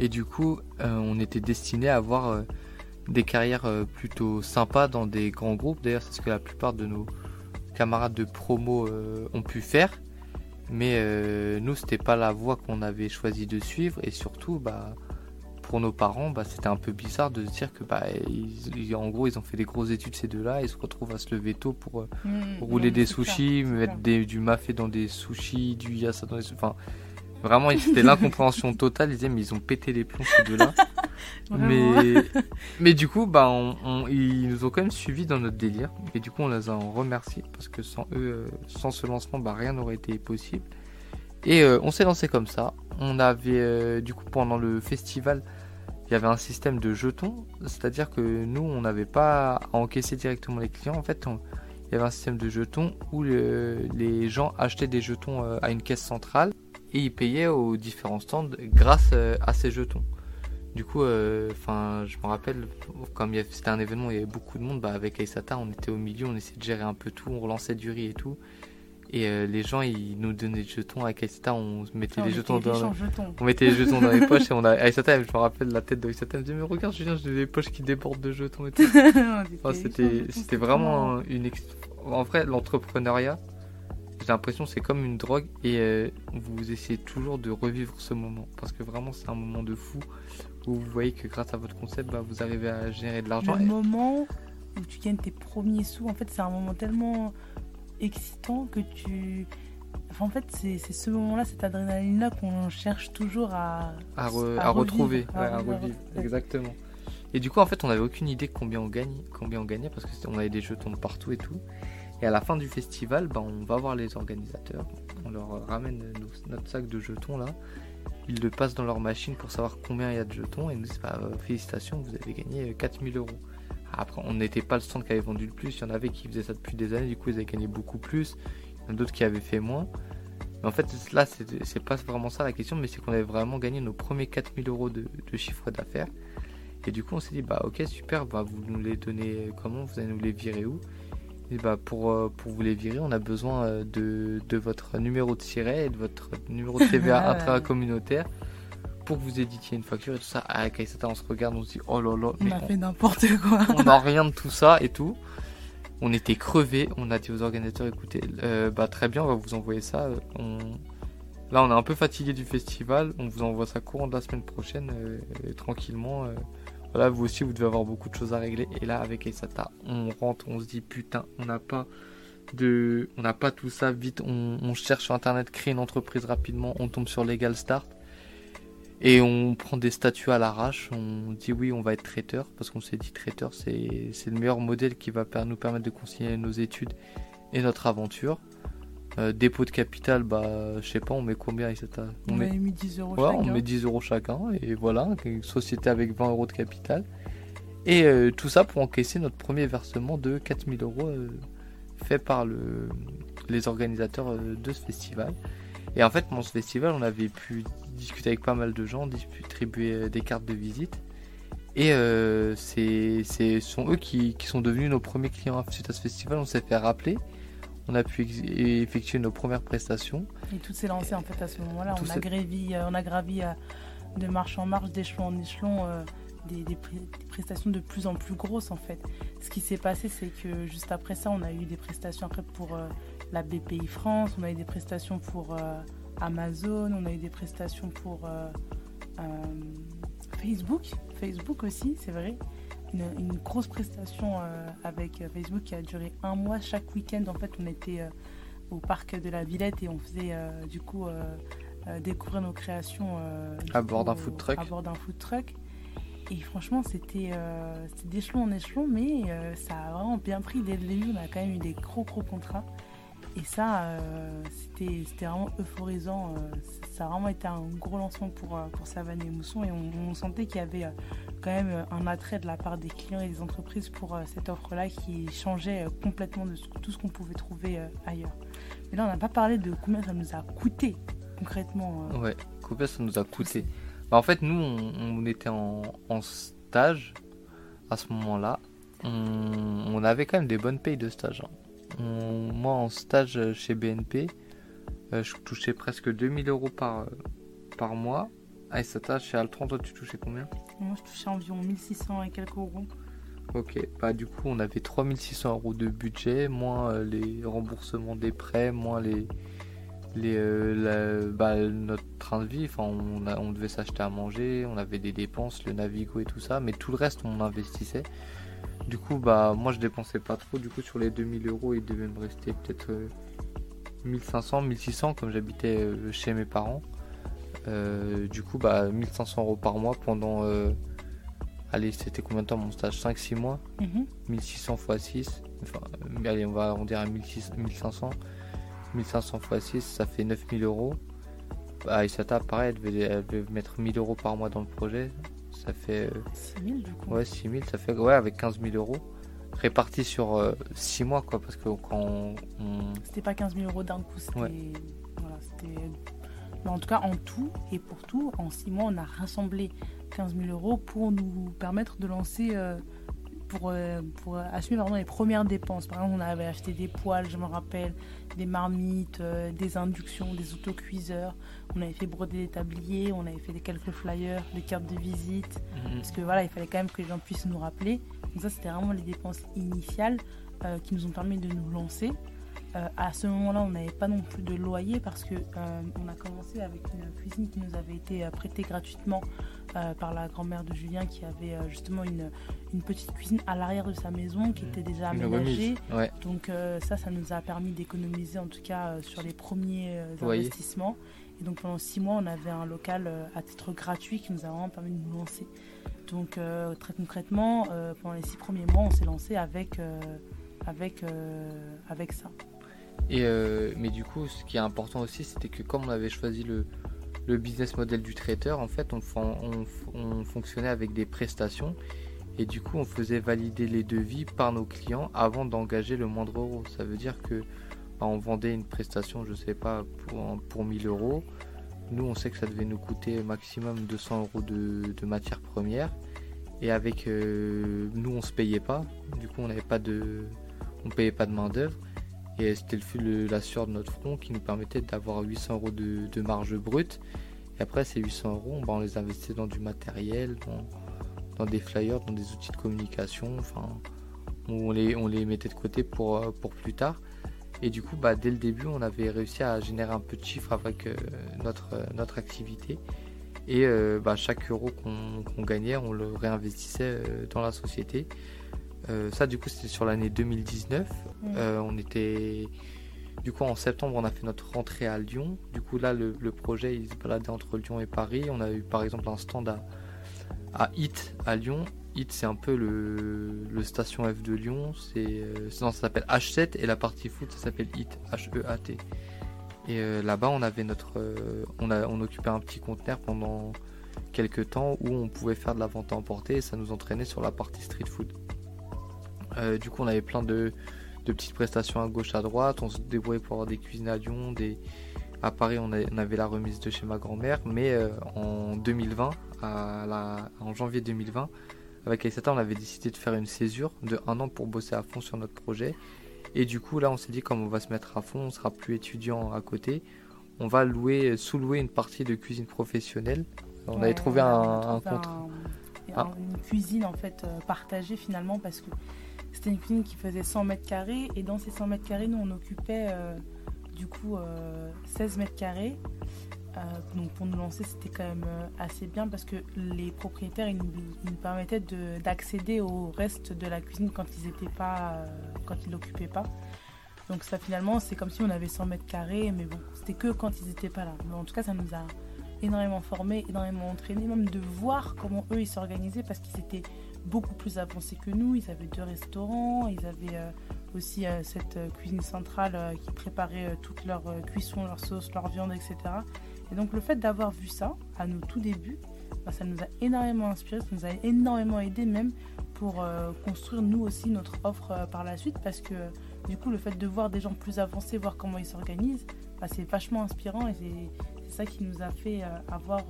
Et du coup, euh, on était destiné à avoir euh, des carrières euh, plutôt sympas dans des grands groupes. D'ailleurs, c'est ce que la plupart de nos camarades de promo ont pu faire. Mais nous, c'était pas la voie qu'on avait choisi de suivre. Et surtout, bah, pour nos parents, bah, c'était un peu bizarre de se dire que, bah, en gros, ils ont fait des grosses études ces deux-là. Ils se retrouvent à se lever tôt pour mmh, rouler des sushis, mettre du mafé dans des sushis, du yassa dans les. Enfin, Vraiment, c'était l'incompréhension totale. Ils disaient, mais ils ont pété les plombs ces deux-là. mais, mais du coup, bah, ils nous ont quand même suivis dans notre délire. Et du coup, on les a en remercié parce que sans eux, euh, sans ce lancement, bah, rien n'aurait été possible. Et euh, on s'est lancé comme ça. On avait, euh, du coup, pendant le festival, il y avait un système de jetons. C'est-à-dire que nous, on n'avait pas à encaisser directement les clients. En fait, il y avait un système de jetons où les gens achetaient des jetons à une caisse centrale et ils payaient aux différents stands grâce euh, à ces jetons. Du coup, euh, enfin, je me rappelle, comme c'était un événement, il y avait beaucoup de monde. Bah, avec Aïsata, on était au milieu, on essayait de gérer un peu tout, on relançait du riz et tout. Et euh, les gens, ils nous donnaient des jetons avec Aïsata, on mettait les jetons dans, on mettait les jetons dans les poches et on a Aïsata, je me rappelle la tête d'Aïsata, elle me disait mais regarde Julien, j'ai des poches qui débordent de jetons et tout. c'était, c'était vraiment une, en vrai, l'entrepreneuriat, j'ai l'impression que c'est comme une drogue et euh, vous essayez toujours de revivre ce moment parce que vraiment c'est un moment de fou où vous voyez que grâce à votre concept bah, vous arrivez à générer de l'argent. Le moment où tu gagnes tes premiers sous, en fait c'est un moment tellement excitant que tu... en fait c'est ce moment-là, cette adrénaline-là qu'on cherche toujours à, à, retrouver, à, revivre. Exactement. Et du coup en fait on n'avait aucune idée combien on gagne, combien on gagnait parce qu'on avait des jetons de partout et tout. Et à la fin du festival, bah, on va voir les organisateurs. On leur ramène notre sac de jetons là. Ils le passent dans leur machine pour savoir combien il y a de jetons et nous disent bah, euh, félicitations, vous avez gagné 4000 euh, euros. Après, on n'était pas le stand qui avait vendu le plus. Il y en avait qui faisaient ça depuis des années, du coup, ils avaient gagné beaucoup plus. Il y en a d'autres qui avaient fait moins. Mais en fait, là, c'est pas vraiment ça la question, mais c'est qu'on avait vraiment gagné nos premiers 4000 euros de, chiffre d'affaires. Et du coup, on s'est dit, bah ok, super, bah, vous nous les donnez comment? Vous allez nous les virer où? Et bah pour, euh, pour vous les virer, on a besoin euh, de, de votre numéro de siret et de votre numéro de TVA intra-communautaire pour que vous éditiez une facture et tout ça. Avec Aïsata, on se regarde, on se dit oh là là, on a fait n'importe quoi. on n'a rien de tout ça et tout. On était crevés, on a dit aux organisateurs écoutez, euh, bah très bien, on va vous envoyer ça. On... Là, on est un peu fatigué du festival, on vous envoie ça courant de la semaine prochaine, tranquillement. Voilà, vous aussi, vous devez avoir beaucoup de choses à régler. Et là, avec Aisata, on rentre, on se dit putain, on n'a pas de, on n'a pas tout ça vite. On, cherche sur internet, créer une entreprise rapidement. On tombe sur Legal Start et on prend des statuts à l'arrache. On dit oui, on va être traiteur parce qu'on s'est dit traiteur, c'est le meilleur modèle qui va nous permettre de concilier nos études et notre aventure. Euh, dépôt de capital, bah, je sais pas, on met combien etc. On, met... mis 10 euros chacun. On met 10 euros chacun, et voilà, une société avec 20 euros de capital. Et euh, tout ça pour encaisser notre premier versement de 4000 euros euh, fait par le, les organisateurs de ce festival. Et en fait, dans ce festival, on avait pu discuter avec pas mal de gens, distribuer des cartes de visite. Et c'est sont eux qui, qui, sont devenus nos premiers clients suite à ce festival. On s'est fait rappeler on a pu effectuer nos premières prestations. Et tout s'est lancé en fait à ce moment-là. On, a gravi, euh, on a gravi euh, de marche en marche, d'échelon en échelon, euh, des, prestations de plus en plus grosses en fait. Ce qui s'est passé, c'est que juste après ça, on a eu des prestations après pour la BPI France, on a eu des prestations pour Amazon, on a eu des prestations pour Facebook, Facebook aussi, c'est vrai une, grosse prestation euh, avec Facebook qui a duré un mois. Chaque week-end, en fait, on était euh, au parc de la Villette et on faisait euh, du coup découvrir nos créations à bord d'un food truck. À bord d'un food truck. Et franchement, c'était d'échelon en échelon, mais ça a vraiment bien pris. Dès le début, on a quand même eu des gros, gros contrats. Et ça, c'était vraiment euphorisant. ça a vraiment été un gros lancement pour, pour Savane et Mousson. Et on, sentait qu'il y avait quand même euh, un attrait de la part des clients et des entreprises pour euh, cette offre-là qui changeait euh, complètement de tout ce qu'on pouvait trouver ailleurs. Mais là, on n'a pas parlé de combien ça nous a coûté concrètement. Ouais, combien ça nous a coûté. Bah, en fait, nous, on, était en, stage à ce moment-là. On, avait quand même des bonnes payes de stage. Hein. Moi, en stage chez BNP, je touchais presque 2000 euros par, par mois. Ah, et ça tâche chez Altran, toi, tu touchais combien? Moi, je touchais environ 1600 et quelques euros. Ok, bah du coup, on avait 3600 euros de budget, moins euh, les remboursements des prêts, moins les, les, euh, bah, notre train de vie. On, on devait s'acheter à manger, on avait des dépenses, le Navigo et tout ça, mais tout le reste, on investissait. Du coup, bah moi, je dépensais pas trop. Du coup, sur les 2000 euros, il devait me rester peut-être 1500, euh, 1600, comme j'habitais chez mes parents. Euh, du coup, bah, 1500 euros par mois pendant. Euh, allez, c'était combien de temps mon stage? 5-6 mois? 1600 x 6. Enfin, euh, allez, on va arrondir à 1500. 1500 x 6, ça fait 9000 euros. Ah, Isata, pareil, elle devait, mettre 1000 euros par mois dans le projet. Ça fait. 6000 du coup Ouais, 6000, ça fait. Ouais, avec 15 000 euros. Répartis sur 6 mois, quoi, parce que quand on. C'était pas 15 000 euros d'un coup, c'était. Voilà, c'était mais en tout cas, en tout et pour tout, en six mois, on a rassemblé 15 000 euros pour nous permettre de lancer, euh, pour, euh, pour assumer pardon, les premières dépenses. Par exemple, on avait acheté des poêles, je me rappelle, des marmites, euh, des inductions, des autocuiseurs. On avait fait broder des tabliers, on avait fait des quelques flyers, des cartes de visite. Mhm. Parce que voilà, il fallait quand même que les gens puissent nous rappeler. Donc ça, c'était vraiment les dépenses initiales qui nous ont permis de nous lancer. Euh, à ce moment-là, on n'avait pas non plus de loyer parce que euh, on a commencé avec une cuisine qui nous avait été euh, prêtée gratuitement par la grand-mère de Julien qui avait justement une, une, petite cuisine à l'arrière de sa maison qui était déjà aménagée. Donc ça, ça nous a permis d'économiser en tout cas sur les premiers investissements. Et donc pendant six mois, on avait un local à titre gratuit qui nous a vraiment permis de nous lancer. Donc très concrètement, pendant les six premiers mois, on s'est lancé avec, avec, avec ça. Et euh, mais du coup, ce qui est important aussi, c'était que comme on avait choisi le, business model du traiteur, en fait, on, on, fonctionnait avec des prestations. Et du coup, on faisait valider les devis par nos clients avant d'engager le moindre euro. Ça veut dire que bah, on vendait une prestation, je sais pas, pour, pour 1000 euros. Nous, on sait que ça devait nous coûter maximum 200 euros de, matières premières. Et avec euh, nous, on se payait pas. Du coup, on n'avait pas de, on payait pas de main d'œuvre. Et c'était le fil la sueur de notre front qui nous permettait d'avoir 800 euros de, marge brute. Et après, ces 800 euros, bah, on les investissait dans du matériel, dans, des flyers, dans des outils de communication. Enfin, on les, on les mettait de côté pour, euh, pour plus tard. Et du coup, bah, dès le début, on avait réussi à générer un peu de chiffre avec euh, notre, euh, notre activité. Et bah, chaque euro qu'on gagnait, on le réinvestissait dans la société. Euh, ça, du coup, c'était sur l'année 2019. Euh, on était. Du coup, en septembre, on a fait notre rentrée à Lyon. Du coup, là, le, projet, il se baladait entre Lyon et Paris. On a eu, par exemple, un stand à, à HIT à Lyon. HIT, c'est un peu le, station F de Lyon. C'est, euh, ça s'appelle H7 et la partie foot, ça s'appelle HIT, H-E-A-T. Et là-bas, on avait notre, on, a, on occupait un petit conteneur pendant quelques temps où on pouvait faire de la vente à emporter et ça nous entraînait sur la partie street food. Euh, du coup, on avait plein de, petites prestations à gauche, à droite. On se débrouillait pour avoir des cuisines à Lyon. Des... À Paris, on, avait la remise de chez ma grand-mère. Mais euh, en 2020, en janvier 2020, avec Aïsata, on avait décidé de faire une césure de un an pour bosser à fond sur notre projet. Et du coup, là, on s'est dit, comme on va se mettre à fond, on sera plus étudiant à côté, on va louer, sous-louer une partie de cuisine professionnelle. On avait trouvé un, contrat. Ah. Une cuisine en fait euh, partagée finalement parce que c'était une cuisine qui faisait 100 mètres carrés et dans ces 100 mètres carrés, nous on occupait euh, du coup 16 euh, mètres carrés. Euh, donc pour nous lancer, c'était quand même assez bien parce que les propriétaires ils nous, permettaient d'accéder au reste de la cuisine quand ils étaient pas, quand ils l'occupaient pas. Donc ça finalement, c'est comme si on avait 100 mètres carrés, mais bon, c'était que quand ils n'étaient pas là. Mais en tout cas, ça nous a énormément formés, énormément entraînés, même de voir comment eux ils s'organisaient parce qu'ils étaient beaucoup plus avancés que nous. Ils avaient deux restaurants, ils avaient euh, aussi euh, cette euh, cuisine centrale qui préparait toute leur cuisson, leur sauce, leur viande, etc. Et donc le fait d'avoir vu ça à nos tout débuts, bah, ça nous a énormément inspiré, ça nous a énormément aidé même pour construire nous aussi notre offre par la suite parce que du coup le fait de voir des gens plus avancés, voir comment ils s'organisent, bah, c'est vachement inspirant et c'est ça qui nous a fait avoir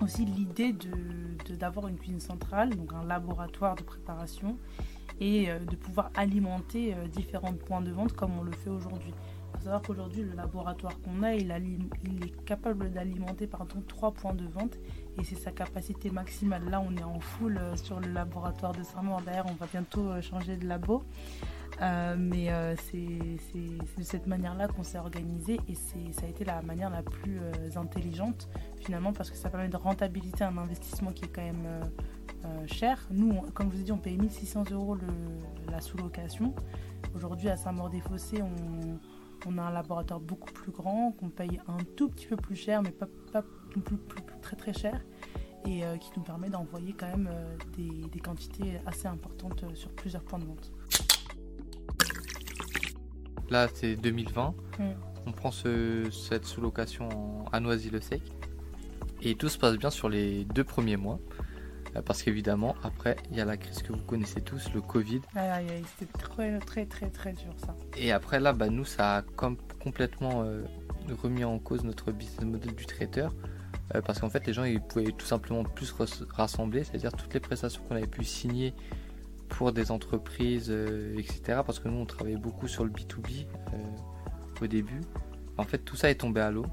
aussi l'idée de, d'avoir une cuisine centrale, donc un laboratoire de préparation, et euh, de pouvoir alimenter euh, différents points de vente comme on le fait aujourd'hui. Il faut savoir qu'aujourd'hui, le laboratoire qu'on a, il, est capable d'alimenter trois points de vente et c'est sa capacité maximale. Là, on est en full euh, sur le laboratoire de Saint-Maur. D'ailleurs, on va bientôt changer de labo. Euh, mais euh, c'est de cette manière-là qu'on s'est organisé et ça a été la manière la plus euh, intelligente finalement parce que ça permet de rentabiliser un investissement qui est quand même cher. Nous, comme je vous ai dit, on paye 1600 euros la sous-location. Aujourd'hui, à Saint-Maur-des-Fossés, on, a un laboratoire beaucoup plus grand, qu'on paye un tout petit peu plus cher, mais pas, pas plus, très très cher, et qui nous permet d'envoyer quand même des, quantités assez importantes sur plusieurs points de vente. Là, c'est 2020. Mm. On prend cette sous-location à Noisy-le-Sec. Et tout se passe bien sur les deux premiers mois. Euh, parce qu'évidemment, après, il y a la crise que vous connaissez tous, le Covid. c'était très, très, très, très dur ça. Et après, là, bah, nous, ça a complètement euh, remis en cause notre business model du traiteur. Euh, parce qu'en fait, les gens, ils pouvaient tout simplement plus rassembler. C'est-à-dire toutes les prestations qu'on avait pu signer pour des entreprises, euh, etc. Parce que nous, on travaillait beaucoup sur le B2B euh, au début. En fait, tout ça est tombé à l'eau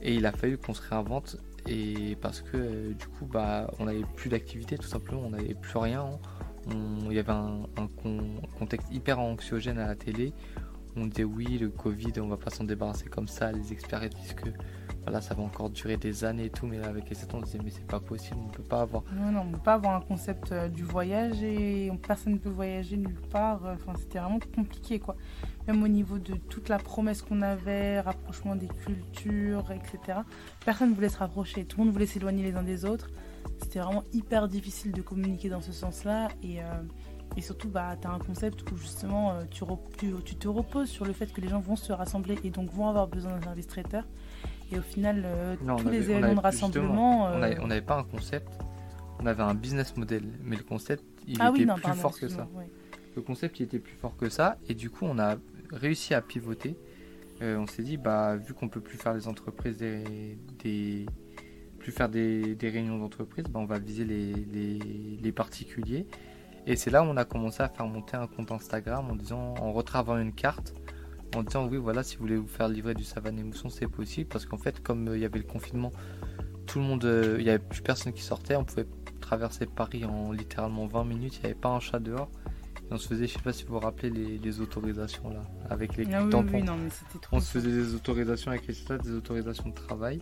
et il a fallu qu'on se réinvente. Et parce que euh, du coup, bah, on n'avait plus d'activité, tout simplement, on n'avait plus rien. il y avait un, contexte hyper anxiogène à la télé. On disait oui, le Covid, on va pas s'en débarrasser comme ça. Les experts disent que voilà, ça va encore durer des années et tout, mais avec les 7 ans, on disait, mais c'est pas possible, on ne peut pas avoir. Non, non, on peut pas avoir un concept euh, du voyage et personne ne peut voyager nulle part. Euh, enfin, c'était vraiment compliqué, quoi. Même au niveau de toute la promesse qu'on avait, rapprochement des cultures, etc. Personne ne voulait se rapprocher, tout le monde voulait s'éloigner les uns des autres. C'était vraiment hyper difficile de communiquer dans ce sens-là et. Euh, et surtout, bah, tu as un concept où justement tu, tu, tu, te reposes sur le fait que les gens vont se rassembler et donc vont avoir besoin d'un service traiteur. Et au final, euh, tous les événements de rassemblement. On euh, n'avait pas un concept, on avait un business model. Mais le concept, il ah était plus fort que ça. Le concept, il était plus fort que ça. Et du coup, on a réussi à pivoter. Euh, on s'est dit, bah, vu qu'on peut plus faire les entreprises, des, plus faire des, réunions d'entreprise, bah, on va viser les, les, particuliers. Et c'est là où on a commencé à faire monter un compte Instagram en disant, en retravaillant une carte, en disant oui voilà si vous voulez vous faire livrer du savane et mousson c'est possible parce qu'en fait comme euh, il y avait le confinement, tout le monde, euh, il n'y avait plus personne qui sortait, on pouvait traverser Paris en littéralement 20 minutes, il n'y avait pas un chat dehors. Et on se faisait, je sais pas si vous vous rappelez les, autorisations là, avec les ah tampons. on se faisait des autorisations avec les stats, des autorisations de travail.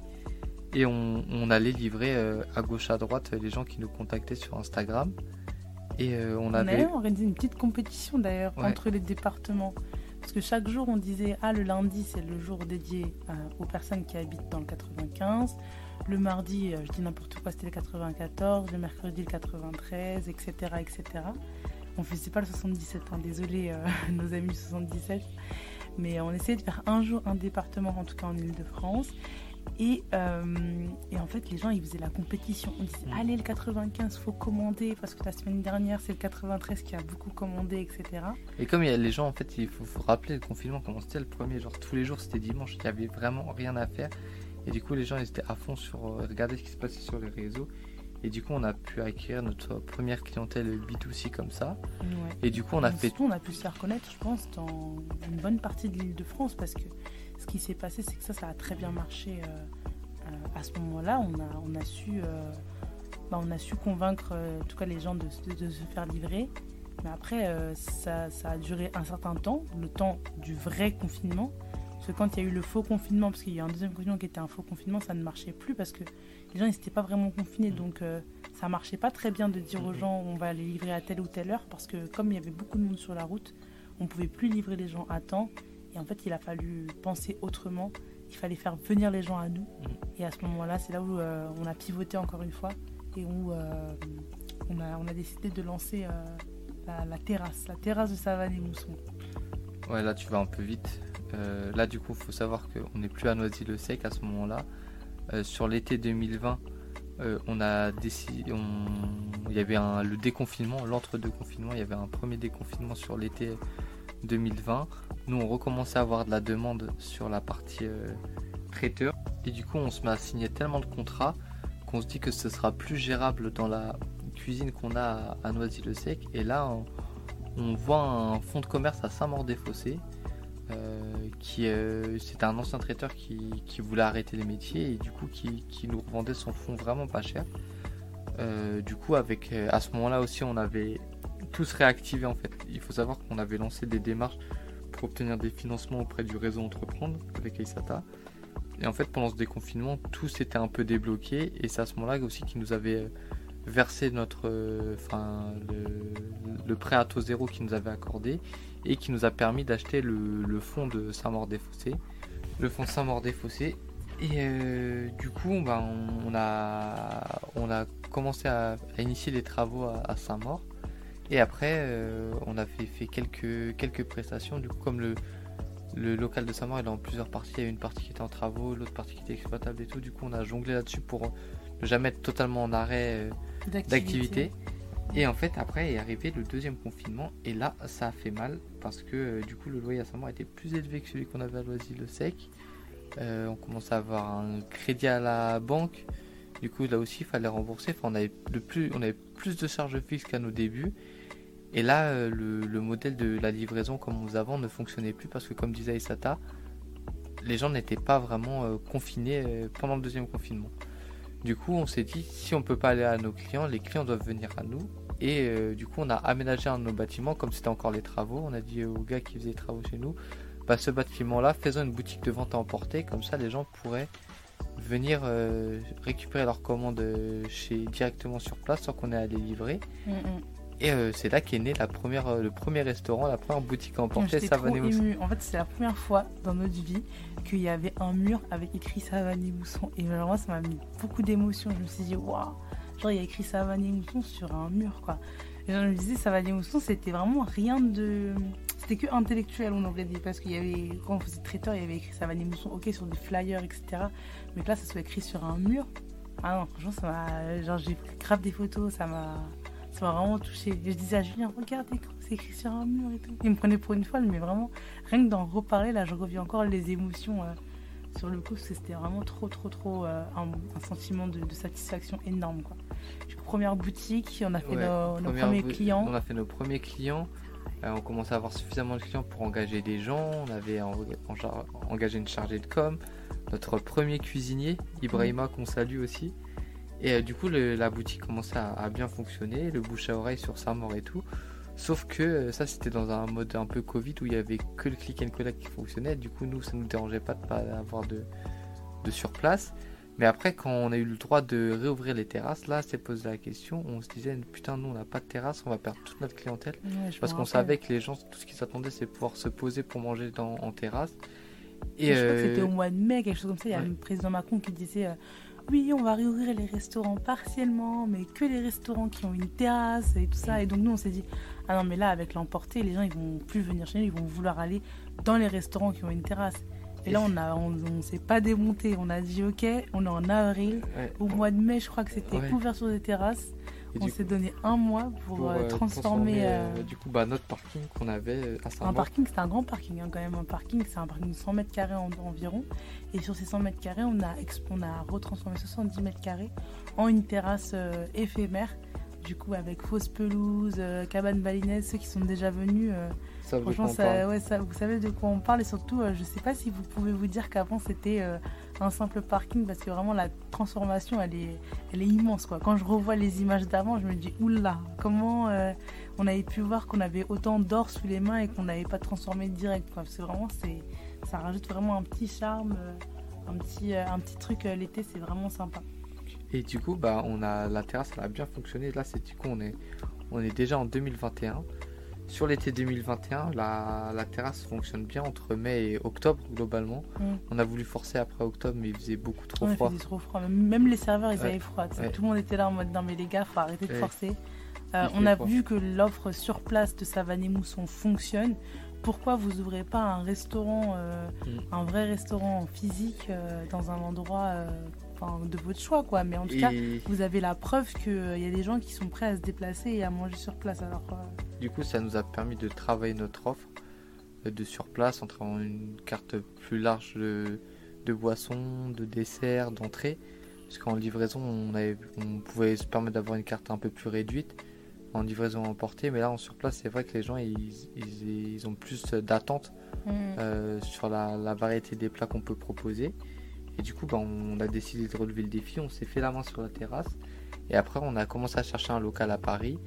Et on, allait livrer euh, à gauche à droite les gens qui nous contactaient sur Instagram. Et euh, on, avait. organisé une petite compétition d'ailleurs entre les départements. Parce que chaque jour, on disait Ah, le lundi, c'est le jour dédié euh, aux personnes qui habitent dans le 95. Le mardi, je dis n'importe quoi, c'était le 94. Le mercredi, le 93, etc. etc. On faisait pas le 77, hein, désolé, nos amis du 77. Mais on essayait de faire un jour un département, en tout cas en Ile-de-France. Euh, et, en fait, les gens, ils faisaient la compétition. On disait, allez, le 95, faut commander, parce que la semaine dernière, c'est le 93 qui a beaucoup commandé, etc. Et comme il y a les gens, en fait, il faut, rappeler le confinement, comment c'était le premier, genre tous les jours, c'était dimanche, il n'y avait vraiment rien à faire. Et du coup, les gens, ils étaient à fond sur euh, regarder ce qui se passait sur les réseaux. Et du coup, on a pu acquérir notre première clientèle B2C comme ça. Et du coup, on a fait. on a pu se faire connaître, je pense, dans une bonne partie de l'île de France parce que qui s'est passé, c'est que ça, ça a très bien marché. Euh, euh, à ce moment-là, on a, on, a su, euh, bah, on a su convaincre en tout cas les gens de, de, se faire livrer. Mais après, ça, ça, a duré un certain temps, le temps du vrai confinement. Parce que quand il y a eu le faux confinement, parce qu'il y a un deuxième confinement qui était un faux confinement, ça ne marchait plus parce que les gens n'étaient pas vraiment confinés. Donc ça marchait pas très bien de dire aux gens on va les livrer à telle ou telle heure parce que comme il y avait beaucoup de monde sur la route, on pouvait plus livrer les gens à temps et en fait, il a fallu penser autrement. Il fallait faire venir les gens à nous. Mm. Et à ce moment-là, c'est là où euh, on a pivoté encore une fois et où euh, on, a, on a décidé de lancer euh, la, terrasse, la terrasse de Savane et Mousson. Ouais, là tu vas un peu vite. là, du coup, il faut savoir qu'on n'est plus à Noisy-le-Sec à ce moment-là. sur l'été 2020, on a décidé, il y avait un, le déconfinement, l'entre-deux confinements, il y avait un premier déconfinement sur l'été 2020 nous on recommençait à avoir de la demande sur la partie euh, traiteur. Et du coup on se met à signer tellement de contrats qu'on se dit que ce sera plus gérable dans la cuisine qu'on a à, Noisy-le-Sec. Et là on, voit un fonds de commerce à Saint-Maur-des-Fossés euh, qui euh, c'était un ancien traiteur qui, voulait arrêter les métiers et du coup qui, nous revendait son fonds vraiment pas cher. Du coup avec à ce moment là aussi on avait tous réactivé en fait il faut savoir qu'on avait lancé des démarches obtenir des financements auprès du réseau Entreprendre avec Aisata. Et en fait, pendant ce déconfinement, tout s'était un peu débloqué et c'est à ce moment-là aussi qu'ils nous avait euh, versé notre, euh, enfin, le, prêt à taux zéro qu'ils nous avait accordé et qui nous a permis d'acheter le, fonds de Saint-Maur-des-Fossés, le fonds Saint-Maur-des-Fossés. Et euh, du coup, ben, on, a, on a commencé à, initier les travaux à Saint-Maur. Et après, euh, on a fait, quelques, quelques prestations. Du coup, comme le, le local de Samar est en plusieurs parties, il y a une partie qui était en travaux, l'autre partie qui était exploitable et tout. Du coup, on a jonglé là-dessus pour ne jamais être totalement en arrêt euh, d'activité. Et en fait, après est arrivé le deuxième confinement. Et là, ça a fait mal parce que euh, du coup, le loyer à Samar était plus élevé que celui qu'on avait à Loisy-le-Sec. on commençait à avoir un crédit à la banque. Du coup, là aussi, il fallait rembourser. Enfin, on avait, plus, on avait plus de charges fixes qu'à nos débuts. Et là, euh, le, modèle de la livraison comme nous avons ne fonctionnait plus parce que, comme disait Isata, les gens n'étaient pas vraiment euh, confinés euh, pendant le deuxième confinement. Du coup, on s'est dit, si on peut pas aller à nos clients, les clients doivent venir à nous. Et du coup, on a aménagé un de nos bâtiments, comme c'était encore les travaux. On a dit aux gars qui faisaient les travaux chez nous, bah, ce bâtiment-là, faisons une boutique de vente à emporter. Comme ça, les gens pourraient venir récupérer leurs commandes chez, directement sur place sans qu'on ait à les livrer. Mm, mm. Et euh, c'est là qu'est né la première, euh, le premier restaurant, la première boutique à emporter Savane Mousson. En fait, c'est la première fois dans notre vie qu'il y avait un mur avec écrit Savane Mousson. Et moi, ça m'a mis beaucoup d'émotions. Je me suis dit, waouh, genre il y a écrit Savane Mousson sur un mur, quoi. Et je me disais, Savane Mousson, c'était vraiment rien de. C'était que intellectuel, on aurait dit. Parce qu'il y avait, quand on faisait traiteur, il y avait écrit Savane Mousson, ok, sur des flyers, etc. Mais que là, ça soit écrit sur un mur. Ah non, franchement, ça m'a. Genre, j'ai pris grave des photos, ça m'a ça m'a vraiment touché. Je disais à Julien, regardez c'est écrit sur un mur et tout. Il me prenait pour une folle, mais vraiment, rien que d'en reparler, là, je reviens encore les émotions. Euh, sur le coup, parce que c'était vraiment trop, trop, trop un, sentiment de, satisfaction énorme. Quoi. première boutique, on a fait nos, premiers clients. On a fait nos premiers clients. on commençait à avoir suffisamment de clients pour engager des gens. On avait engagé une chargée de com. Notre premier cuisinier, Ibrahima, qu'on salue aussi. Et euh, du coup, la boutique commençait à, bien fonctionner, le bouche à oreille sur Saint-Maur et tout. Sauf que euh, ça, c'était dans un mode un peu Covid où il y avait que le click and collect qui fonctionnait. Du coup, nous, ça ne nous dérangeait pas de pas avoir de, de surplace. Mais après, quand on a eu le droit de réouvrir les terrasses, là, c'est posé la question. On se disait, putain, nous, on n'a pas de terrasse, on va perdre toute notre clientèle. parce qu'on savait que les gens, tout ce qu'ils s'attendaient, c'est pouvoir se poser pour manger dans, en terrasse. Et je crois que c'était euh, au mois de mai, quelque chose comme ça. Il y a le président Macron qui disait oui, on va réouvrir les restaurants partiellement, mais que les restaurants qui ont une terrasse et tout ça. Et donc nous, on s'est dit, ah non, mais là, avec l'emporté, les gens, ils vont plus venir chez nous, ils vont vouloir aller dans les restaurants qui ont une terrasse. Et là, on a, on, s'est pas démonté. On a dit, ok, on est en avril. Au mois de mai, je crois que c'était ouverture des terrasses on s'est donné un mois pour, euh, euh, transformer. Euh, du coup, bah, notre parking qu'on avait à saint Un parking, c'est un grand parking hein, quand même. Un parking, c'est un parking de 100 mètres carrés environ. Et sur ces 100 mètres carrés, on a, on a retransformé 70 mètres carrés en une terrasse éphémère. Du coup, avec fausse pelouse, cabane balinaise, ceux qui sont déjà venus. Franchement, ça, ouais, ça, vous savez de quoi on parle et surtout, je sais pas si vous pouvez vous dire qu'avant c'était un simple parking parce que vraiment la transformation elle est, elle est immense quoi. Quand je revois les images d'avant, je me dis oula, comment euh, on avait pu voir qu'on avait autant d'or sous les mains et qu'on n'avait pas transformé direct quoi. Parce que vraiment c'est, ça rajoute vraiment un petit charme, euh, un petit, euh, un petit truc l'été, c'est vraiment sympa. Et du coup, bah, on a la terrasse, elle a bien fonctionné. Là, c'est du coup, on est, on est déjà en 2021. Sur l'été 2021, la, terrasse fonctionne bien entre mai et octobre globalement. Mm. On a voulu forcer après octobre, mais il faisait beaucoup trop froid. Il faisait trop froid. Même les serveurs, ils avaient froid. Tout le monde était là en mode non, mais les gars, faut arrêter de forcer. Euh, on a vu que l'offre sur place de Savane et Mousson fonctionne. Pourquoi vous ouvrez pas un restaurant, euh, mm. un vrai restaurant physique euh, dans un endroit de votre choix, quoi. Mais en tout cas, vous avez la preuve qu'il y a des gens qui sont prêts à se déplacer et à manger sur place. Alors, du coup, ça nous a permis de travailler notre offre euh, de sur place en travaillant une carte plus large de, boissons, de desserts, d'entrées. Parce qu'en livraison, on, avait, on pouvait se permettre d'avoir une carte un peu plus réduite en livraison emportée. Mais là, en sur place, c'est vrai que les gens, ils, ils, ont plus d'attente mm. euh, sur la, variété des plats qu'on peut proposer. Et du coup, bah, on a décidé de relever le défi. On s'est fait la main sur la terrasse. Et après, on a commencé à chercher un local à Paris.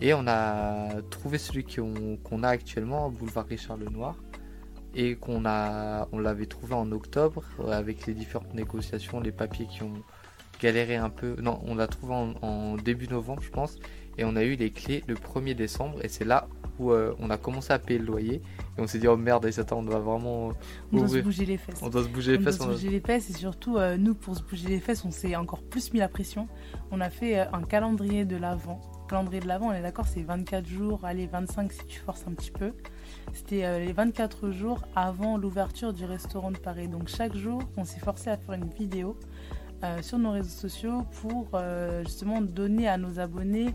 Et on a trouvé celui qu'on a actuellement, boulevard Richard Lenoir, et qu'on a, on l'avait trouvé en octobre avec les différentes négociations, les papiers qui ont galéré un peu. Non, on l'a trouvé en, début novembre, je pense, et on a eu les clés le 1er décembre, et c'est là où euh, on a commencé à payer le loyer, et on s'est dit oh merde, et on doit vraiment. On doit se bouger les fesses. On doit se bouger les fesses. On doit se bouger les fesses, et surtout euh, nous pour se bouger les fesses, on s'est encore plus mis la pression. On a fait euh, un calendrier de l'avant calendrier de l'avant, on est d'accord, c'est 24 jours, allez, 25 si tu forces un petit peu. C'était euh, les 24 jours avant l'ouverture du restaurant de Paris. Donc chaque jour, on s'est forcé à faire une vidéo sur nos réseaux sociaux pour justement donner à nos abonnés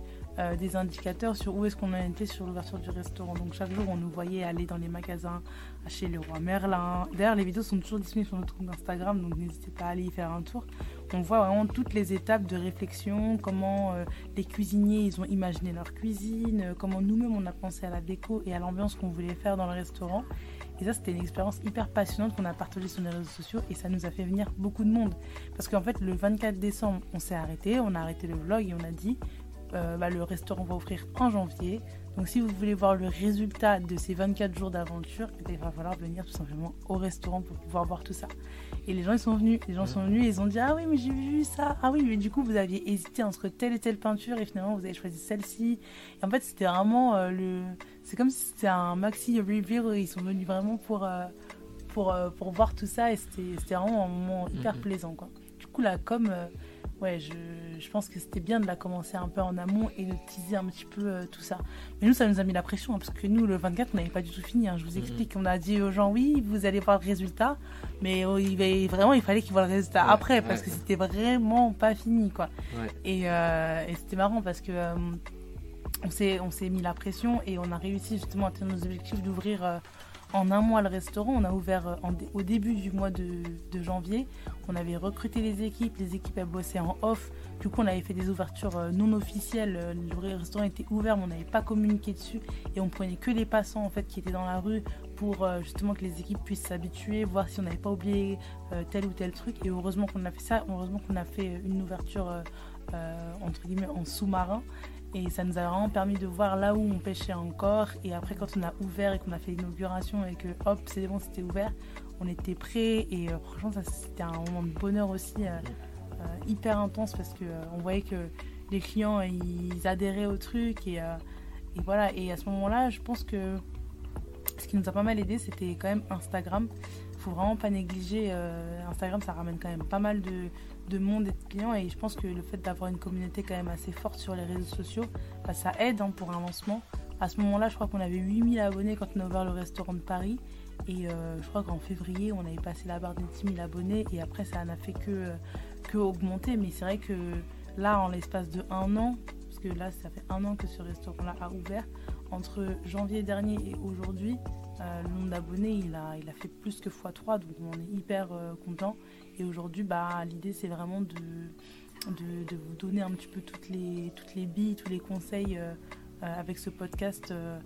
des indicateurs sur où est-ce qu'on en était sur l'ouverture du restaurant. Donc chaque jour, on nous voyait aller dans les magasins, acheter le roi Merlin. D'ailleurs, les vidéos sont toujours disponibles sur notre compte Instagram, donc n'hésitez pas à aller y faire un tour on voit vraiment toutes les étapes de réflexion, comment euh, les cuisiniers ils ont imaginé leur cuisine, euh, comment nous-mêmes on a pensé à la déco et à l'ambiance qu'on voulait faire dans le restaurant. Et ça, c'était une expérience hyper passionnante qu'on a partagée sur les réseaux sociaux et ça nous a fait venir beaucoup de monde. Parce qu'en fait, le 24 décembre, on s'est arrêté, on a arrêté le vlog et on a dit euh, bah, le restaurant va ouvrir en janvier. Donc si vous voulez voir le résultat de ces 24 jours d'aventure, eh ben, il va falloir venir tout simplement au restaurant pour pouvoir voir tout ça. Et les gens ils sont venus, les gens sont venus, ils ont dit ah oui mais j'ai vu ça, ah oui mais du coup vous aviez hésité entre telle et telle peinture et finalement vous avez choisi celle-ci. Et en fait c'était vraiment euh, le, c'est comme si c'était un maxi reveal, ils sont venus vraiment pour euh, pour pour voir tout ça et c'était vraiment un moment hyper plaisant quoi. Du coup la com ouais, je, je, pense que c'était bien de la commencer un peu en amont et de teaser un petit peu euh, tout ça. Mais nous, ça nous a mis la pression, hein, parce que nous, le 24, on n'avait pas du tout fini. Hein, je vous explique, on a dit aux gens, oui, vous allez voir le résultat, mais oh, il, vraiment, il fallait qu'ils voient le résultat après, parce que c'était vraiment pas fini, quoi. Et, euh, et c'était marrant, parce que... Euh, on s'est mis la pression et on a réussi justement à atteindre nos objectifs d'ouvrir en un mois le restaurant. On a ouvert au début du mois de, janvier. On avait recruté les équipes, les équipes avaient bossé en off. Du coup, on avait fait des ouvertures euh, non officielles. Euh, le restaurant était ouvert, mais on n'avait pas communiqué dessus. Et on prenait que les passants en fait qui étaient dans la rue pour justement que les équipes puissent s'habituer, voir si on n'avait pas oublié tel ou tel truc. Et heureusement qu'on a fait ça. Heureusement qu'on a fait une ouverture entre guillemets en sous-marin. Et ça nous a vraiment permis de voir là où on pêchait encore. Et après, quand on a ouvert et qu'on a fait l'inauguration et que hop, c'est bon, c'était ouvert, on était prêts. Et euh, franchement, c'était un moment de bonheur aussi euh, euh, hyper intense parce qu'on voyait que les clients adhéraient au truc. Et, voilà. Et à ce moment-là, je pense que ce qui nous a pas mal aidé, c'était quand même Instagram. Faut vraiment pas négliger. Instagram, ça ramène quand même pas mal de de monde et de clients. Et je pense que le fait d'avoir une communauté quand même assez forte sur les réseaux sociaux, bah, ça aide hein, pour un lancement. À ce moment-là, je crois qu'on avait 8000 abonnés quand on a ouvert le restaurant de Paris. Et euh, je crois qu'en février, on avait passé la barre des 10 000 abonnés. Et après, ça n'a fait que, que augmenter. Mais c'est vrai que là, en l'espace de un an, parce que là, ça fait un an que ce restaurant-là a ouvert, entre janvier dernier et aujourd'hui, euh, le nombre d'abonnés, il a, il a fait plus que x3. Donc on est hyper euh, content. Et aujourd'hui, bah, l'idée, c'est vraiment de, de, vous donner un petit peu toutes les, toutes les billes, tous les conseils euh, euh, avec ce podcast euh,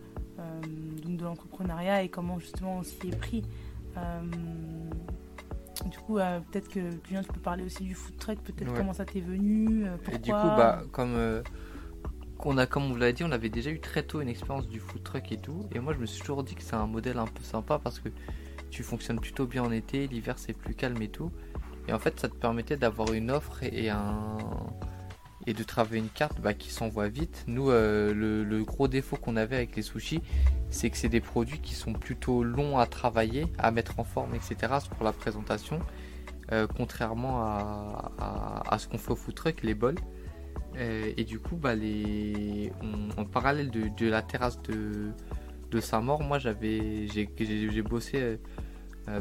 donc de l'entrepreneuriat et comment justement on s'y est pris. du coup, peut-être que Julien, tu peux parler aussi du food truck, peut-être comment ça t'est venu, pourquoi. Et du coup, bah, comme on a, comme on vous l'a dit, on avait déjà eu très tôt une expérience du food truck et tout. Et moi, je me suis toujours dit que c'est un modèle un peu sympa parce que tu fonctionnes plutôt bien en été, l'hiver c'est plus calme et tout. Et en fait, ça te permettait d'avoir une offre et, un et de travailler une carte bah, qui s'envoie vite. Nous, euh, le, gros défaut qu'on avait avec les sushis, c'est que c'est des produits qui sont plutôt longs à travailler, à mettre en forme, etc. pour la présentation. Euh, contrairement à, ce qu'on fait au food truck, les bols. Euh, et du coup, bah, les... en parallèle de, la terrasse de, Saint-Maur, moi j'avais j'ai bossé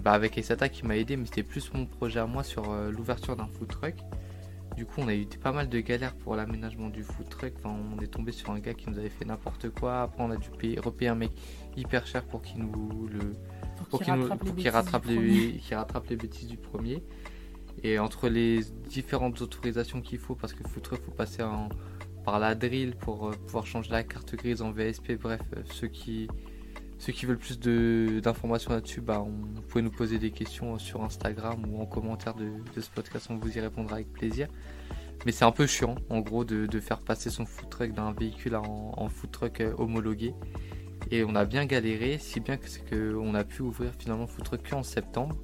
bah, avec Esata qui m'a aidé, mais c'était plus mon projet à moi sur l'ouverture d'un food truck. Du coup, on a eu pas mal de galères pour l'aménagement du food truck. Enfin, on est tombé sur un gars qui nous avait fait n'importe quoi. Après, on a dû payer, repayer un mec hyper cher pour qu'il nous le pour qu'il rattrape, les, rattrape les bêtises du premier. Et entre les différentes autorisations qu'il faut, parce que food truck, faut passer par la drill pour euh, pouvoir changer la carte grise en VSP. Bref, ceux qui ceux qui veulent plus d'informations là-dessus, bah, vous pouvez nous poser des questions sur Instagram ou en commentaire de, ce podcast, on vous y répondra avec plaisir. Mais c'est un peu chiant, en gros, de, faire passer son food truck d'un véhicule en, en, food truck euh, homologué. Et on a bien galéré, si bien que c'est qu'on a pu ouvrir finalement food truck en septembre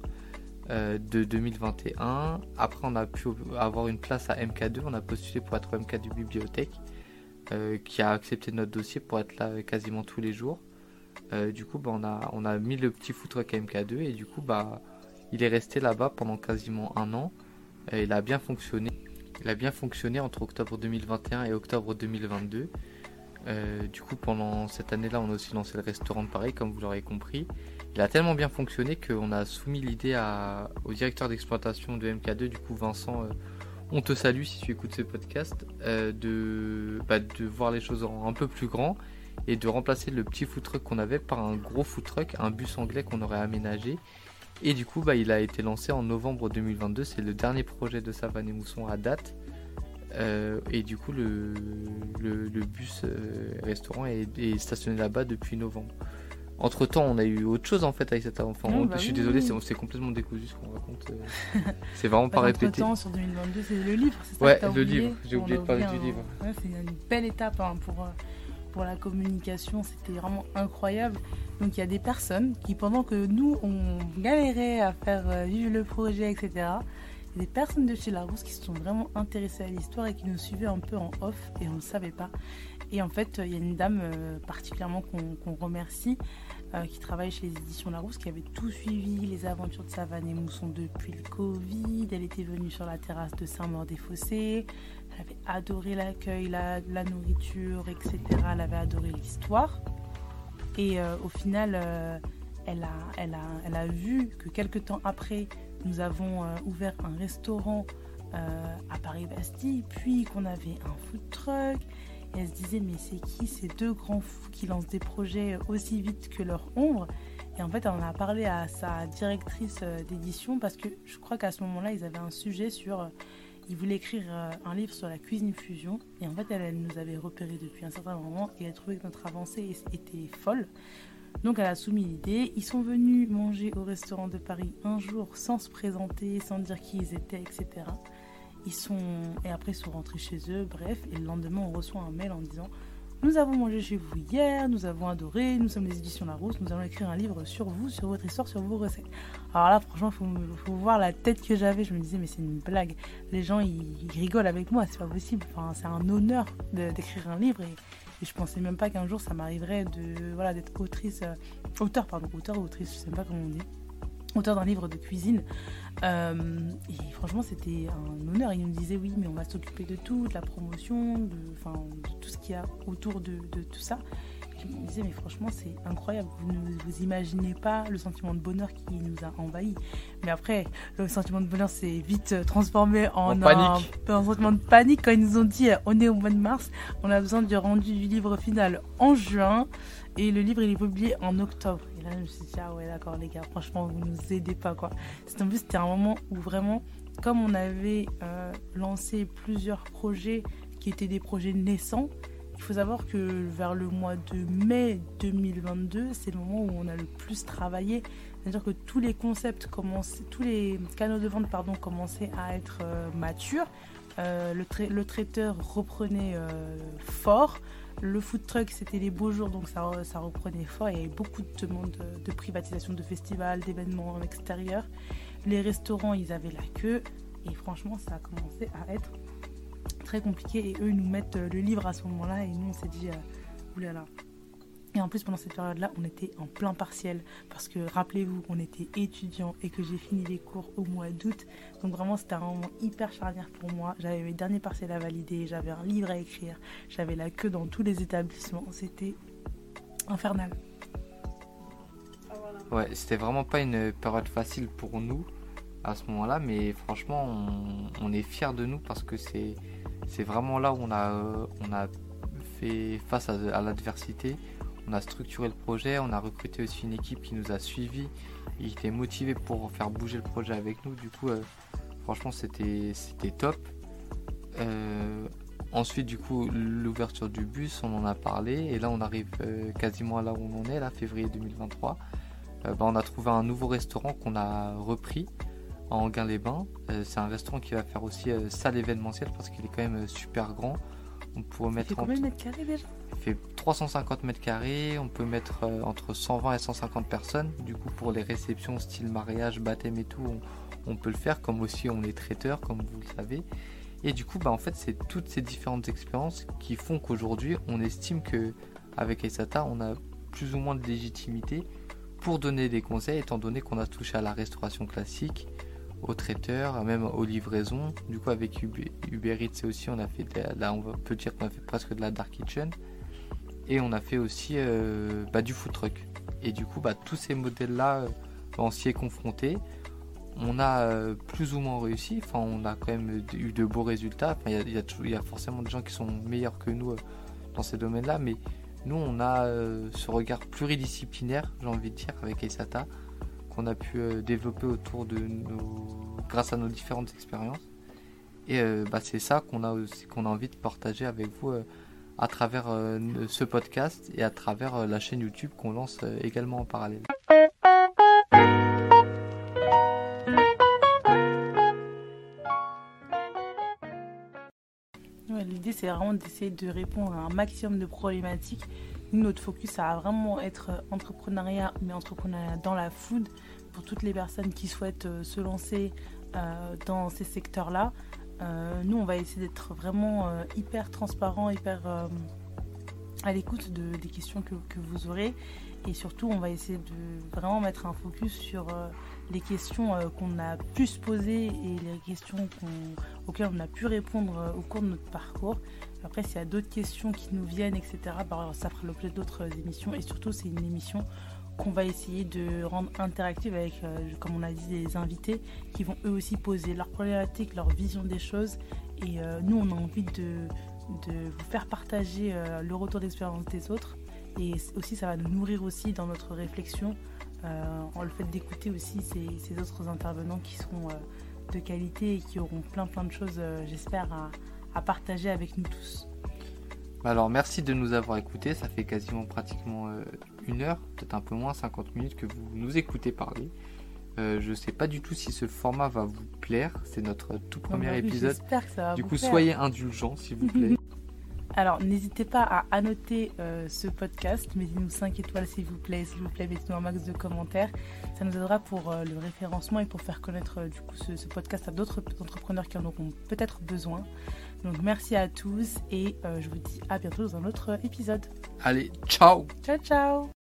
euh, de 2021. Après, on a pu avoir une place à MK2, on a postulé pour être MK du bibliothèque, euh, qui a accepté notre dossier pour être là quasiment tous les jours. Euh, du coup, bah, on, a, on a mis le petit food truck MK2 et du coup, bah, il est resté là-bas pendant quasiment un an. il a bien fonctionné. Il a bien fonctionné entre octobre 2021 et octobre 2022. Euh, du coup, pendant cette année-là, on a aussi lancé le restaurant de Paris, comme vous l'aurez compris. Il a tellement bien fonctionné qu'on a soumis l'idée au directeur d'exploitation de MK2, du coup Vincent, euh, on te salue si tu écoutes ce podcast, de, bah, de voir les choses en un peu plus grand et de remplacer le petit food truck qu'on avait par un gros food truck, un bus anglais qu'on aurait aménagé. Et du coup, bah, il a été lancé en novembre 2022. C'est le dernier projet de Savane et Mousson à date. Euh, et du coup, le, le, bus euh, restaurant est, stationné là-bas depuis novembre. Entre temps, on a eu autre chose en fait avec cet enfant. Bah je suis désolé, c'est complètement décousu ce qu'on raconte. Euh. c'est vraiment pas répété. Temps, sur 2022, c'est le livre, ça Ouais, le livre. J'ai oublié de parler du livre. Ouais, c'est une belle étape hein, pour la communication, c'était vraiment incroyable. Donc il y a des personnes qui, pendant que nous, on galérait à faire euh, vivre le projet, etc., des personnes de chez Larousse qui se sont vraiment intéressées à l'histoire et qui nous suivaient un peu en off et on ne savait pas. Et en fait, il y a une dame euh, particulièrement qu'on remercie euh, qui travaille chez les éditions Larousse, qui avait tout suivi les aventures de Savane et Mousson depuis le Covid. Elle était venue sur la terrasse de Saint-Maur-des-Fossés. Elle avait adoré l'accueil, la, nourriture, etc. Elle avait adoré l'histoire. Et euh, au final, euh, elle, a, vu que quelques temps après, nous avons euh, ouvert un restaurant à Paris-Bastille, puis qu'on avait un food truck. Et elle se disait, mais c'est qui ces deux grands fous qui lancent des projets aussi vite que leur ombre? Et en fait, on a parlé à sa directrice d'édition parce que je crois qu'à ce moment-là, ils avaient un sujet sur. Ils voulaient écrire euh, un livre sur la cuisine fusion. Et en fait, elle, nous avait repéré depuis un certain moment et elle trouvait que notre avancée était folle. Donc elle a soumis l'idée. Ils sont venus manger au restaurant de Paris un jour sans se présenter, sans dire qui ils étaient, etc. Et après ils sont rentrés chez eux. Bref, et le lendemain on reçoit un mail en disant nous avons mangé chez vous hier, nous avons adoré, nous sommes les éditions Larousse, nous allons écrire un livre sur vous, sur votre histoire, sur vos recettes. Alors là, franchement, il faut, voir la tête que j'avais. Je me disais, mais c'est une blague. Les gens, ils, rigolent avec moi, c'est pas possible. Enfin, c'est un honneur d'écrire un livre et, et, je pensais même pas qu'un jour ça m'arriverait de voilà d'être autrice, euh, auteur, pardon, auteur ou autrice, je sais pas comment on dit auteur d'un livre de cuisine. Euh, et franchement, c'était un honneur. Il nous disait oui, mais on va s'occuper de tout, de la promotion, de, enfin, de tout ce qu'il y a autour de, tout ça. je me disais, mais franchement, c'est incroyable. Vous ne vous imaginez pas le sentiment de bonheur qui nous a envahi. Mais après, le sentiment de bonheur s'est vite transformé en, un, un, sentiment de panique quand ils nous ont dit on est au mois de mars, on a besoin du rendu du livre final en juin. Et le livre, il est publié en octobre. Je me suis dit, ah ouais, d'accord, les gars, franchement, vous nous aidez pas, quoi. En plus, c'était un moment où vraiment, comme on avait euh, lancé plusieurs projets qui étaient des projets naissants, il faut savoir que vers le mois de mai 2022, c'est le moment où on a le plus travaillé. C'est-à-dire que tous les concepts commençaient, tous les canaux de vente pardon, commençaient à être euh, matures. Euh, le, le, traiteur reprenait fort. Le food truck, c'était les beaux jours, donc ça, ça reprenait fort. Il y avait beaucoup de demandes de, privatisation de festivals, d'événements en extérieur. Les restaurants, ils avaient la queue. Et franchement, ça a commencé à être très compliqué. Et eux, ils nous mettent le livre à ce moment-là. Et nous, on s'est dit, euh, oulala, et en plus, pendant cette période-là, on était en plein partiel. Parce que rappelez-vous, on était étudiant et que j'ai fini les cours au mois d'août. Donc vraiment, c'était un moment hyper charnière pour moi. J'avais mes derniers partiels à valider, j'avais un livre à écrire, j'avais la queue dans tous les établissements. C'était infernal. Ouais, c'était vraiment pas une période facile pour nous à ce moment-là, mais franchement, on, est fiers de nous parce que c'est, vraiment là où on a, euh, on a fait face à l'adversité on a structuré le projet, on a recruté aussi une équipe qui nous a suivis, qui était motivée pour faire bouger le projet avec nous. Du coup, euh, franchement, c'était top. Euh, ensuite, du coup, l'ouverture du bus, on en a parlé, et là, on arrive euh, quasiment là où on en est, là, février 2023. Bah, on a trouvé un nouveau restaurant qu'on a repris en Gain-les-Bains. c'est un restaurant qui va faire aussi salle événementielle parce qu'il est quand même super grand. On pourrait mettre. combien de mètres carrés déjà? Fait 350 mètres carrés, on peut mettre euh, entre 120 et 150 personnes. Du coup, pour les réceptions style mariage, baptême et tout, on, peut le faire. Comme aussi, on est traiteur, comme vous le savez. Et du coup, bah, en fait, c'est toutes ces différentes expériences qui font qu'aujourd'hui, on estime que avec Esata, on a plus ou moins de légitimité pour donner des conseils, étant donné qu'on a touché à la restauration classique, au traiteur, même aux livraisons. Du coup, avec Uber, Eats aussi, on fait, là, on peut dire qu'on a fait presque de la dark kitchen. Et on a fait aussi euh, bah, du food truck. Et du coup, bah, tous ces modèles-là, euh, on s'y est confronté. On a euh, plus ou moins réussi. Enfin, on a quand même eu de beaux résultats. Il y, y, a forcément des gens qui sont meilleurs que nous dans ces domaines-là. Mais nous, on a ce regard pluridisciplinaire, j'ai envie de dire, avec Esata, qu'on a pu développer autour de nos. grâce à nos différentes expériences. Et bah, c'est ça qu'on a, qu'on a envie de partager avec vous à travers euh, ce podcast et à travers euh, la chaîne YouTube qu'on lance euh, également en parallèle. L'idée c'est vraiment d'essayer de répondre à un maximum de problématiques. notre focus ça va vraiment être entrepreneuriat, mais entrepreneuriat dans la food pour toutes les personnes qui souhaitent se lancer dans ces secteurs-là. Euh, nous, on va essayer d'être vraiment euh, hyper transparent, hyper euh, à l'écoute de, des questions que, vous aurez. Et surtout, on va essayer de vraiment mettre un focus sur les questions qu'on a pu se poser et les questions auxquelles on a pu répondre au cours de notre parcours. Après, s'il y a d'autres questions qui nous viennent, etc., bah, ça fera l'objet d'autres émissions. Et surtout, c'est une émission qu'on va essayer de rendre interactive avec, euh, comme on a dit, des invités qui vont eux aussi poser leurs problématiques, leur vision des choses. Et euh, nous, on a envie de, vous faire partager euh, le retour d'expérience des autres. Et aussi, ça va nous nourrir aussi dans notre réflexion en le fait d'écouter aussi ces, ces, autres intervenants qui seront de qualité et qui auront plein plein de choses, j'espère, à, à partager avec nous tous. Alors merci de nous avoir écoutés, ça fait quasiment pratiquement une heure, peut-être un peu moins, 50 minutes que vous nous écoutez parler. Euh, je sais pas du tout si ce format va vous plaire. C'est notre tout premier bah épisode. Que ça va du coup, soyez indulgents, s'il vous plaît. Alors, n'hésitez pas à annoter euh, ce podcast. Mettez-nous 5 étoiles, s'il vous plaît. S'il vous plaît, mettez-nous un max de commentaires. Ça nous aidera pour euh, le référencement et pour faire connaître du coup ce, ce, podcast à d'autres entrepreneurs qui en auront peut-être besoin. Donc, merci à tous et je vous dis à bientôt dans un autre épisode. Allez, ciao Ciao, ciao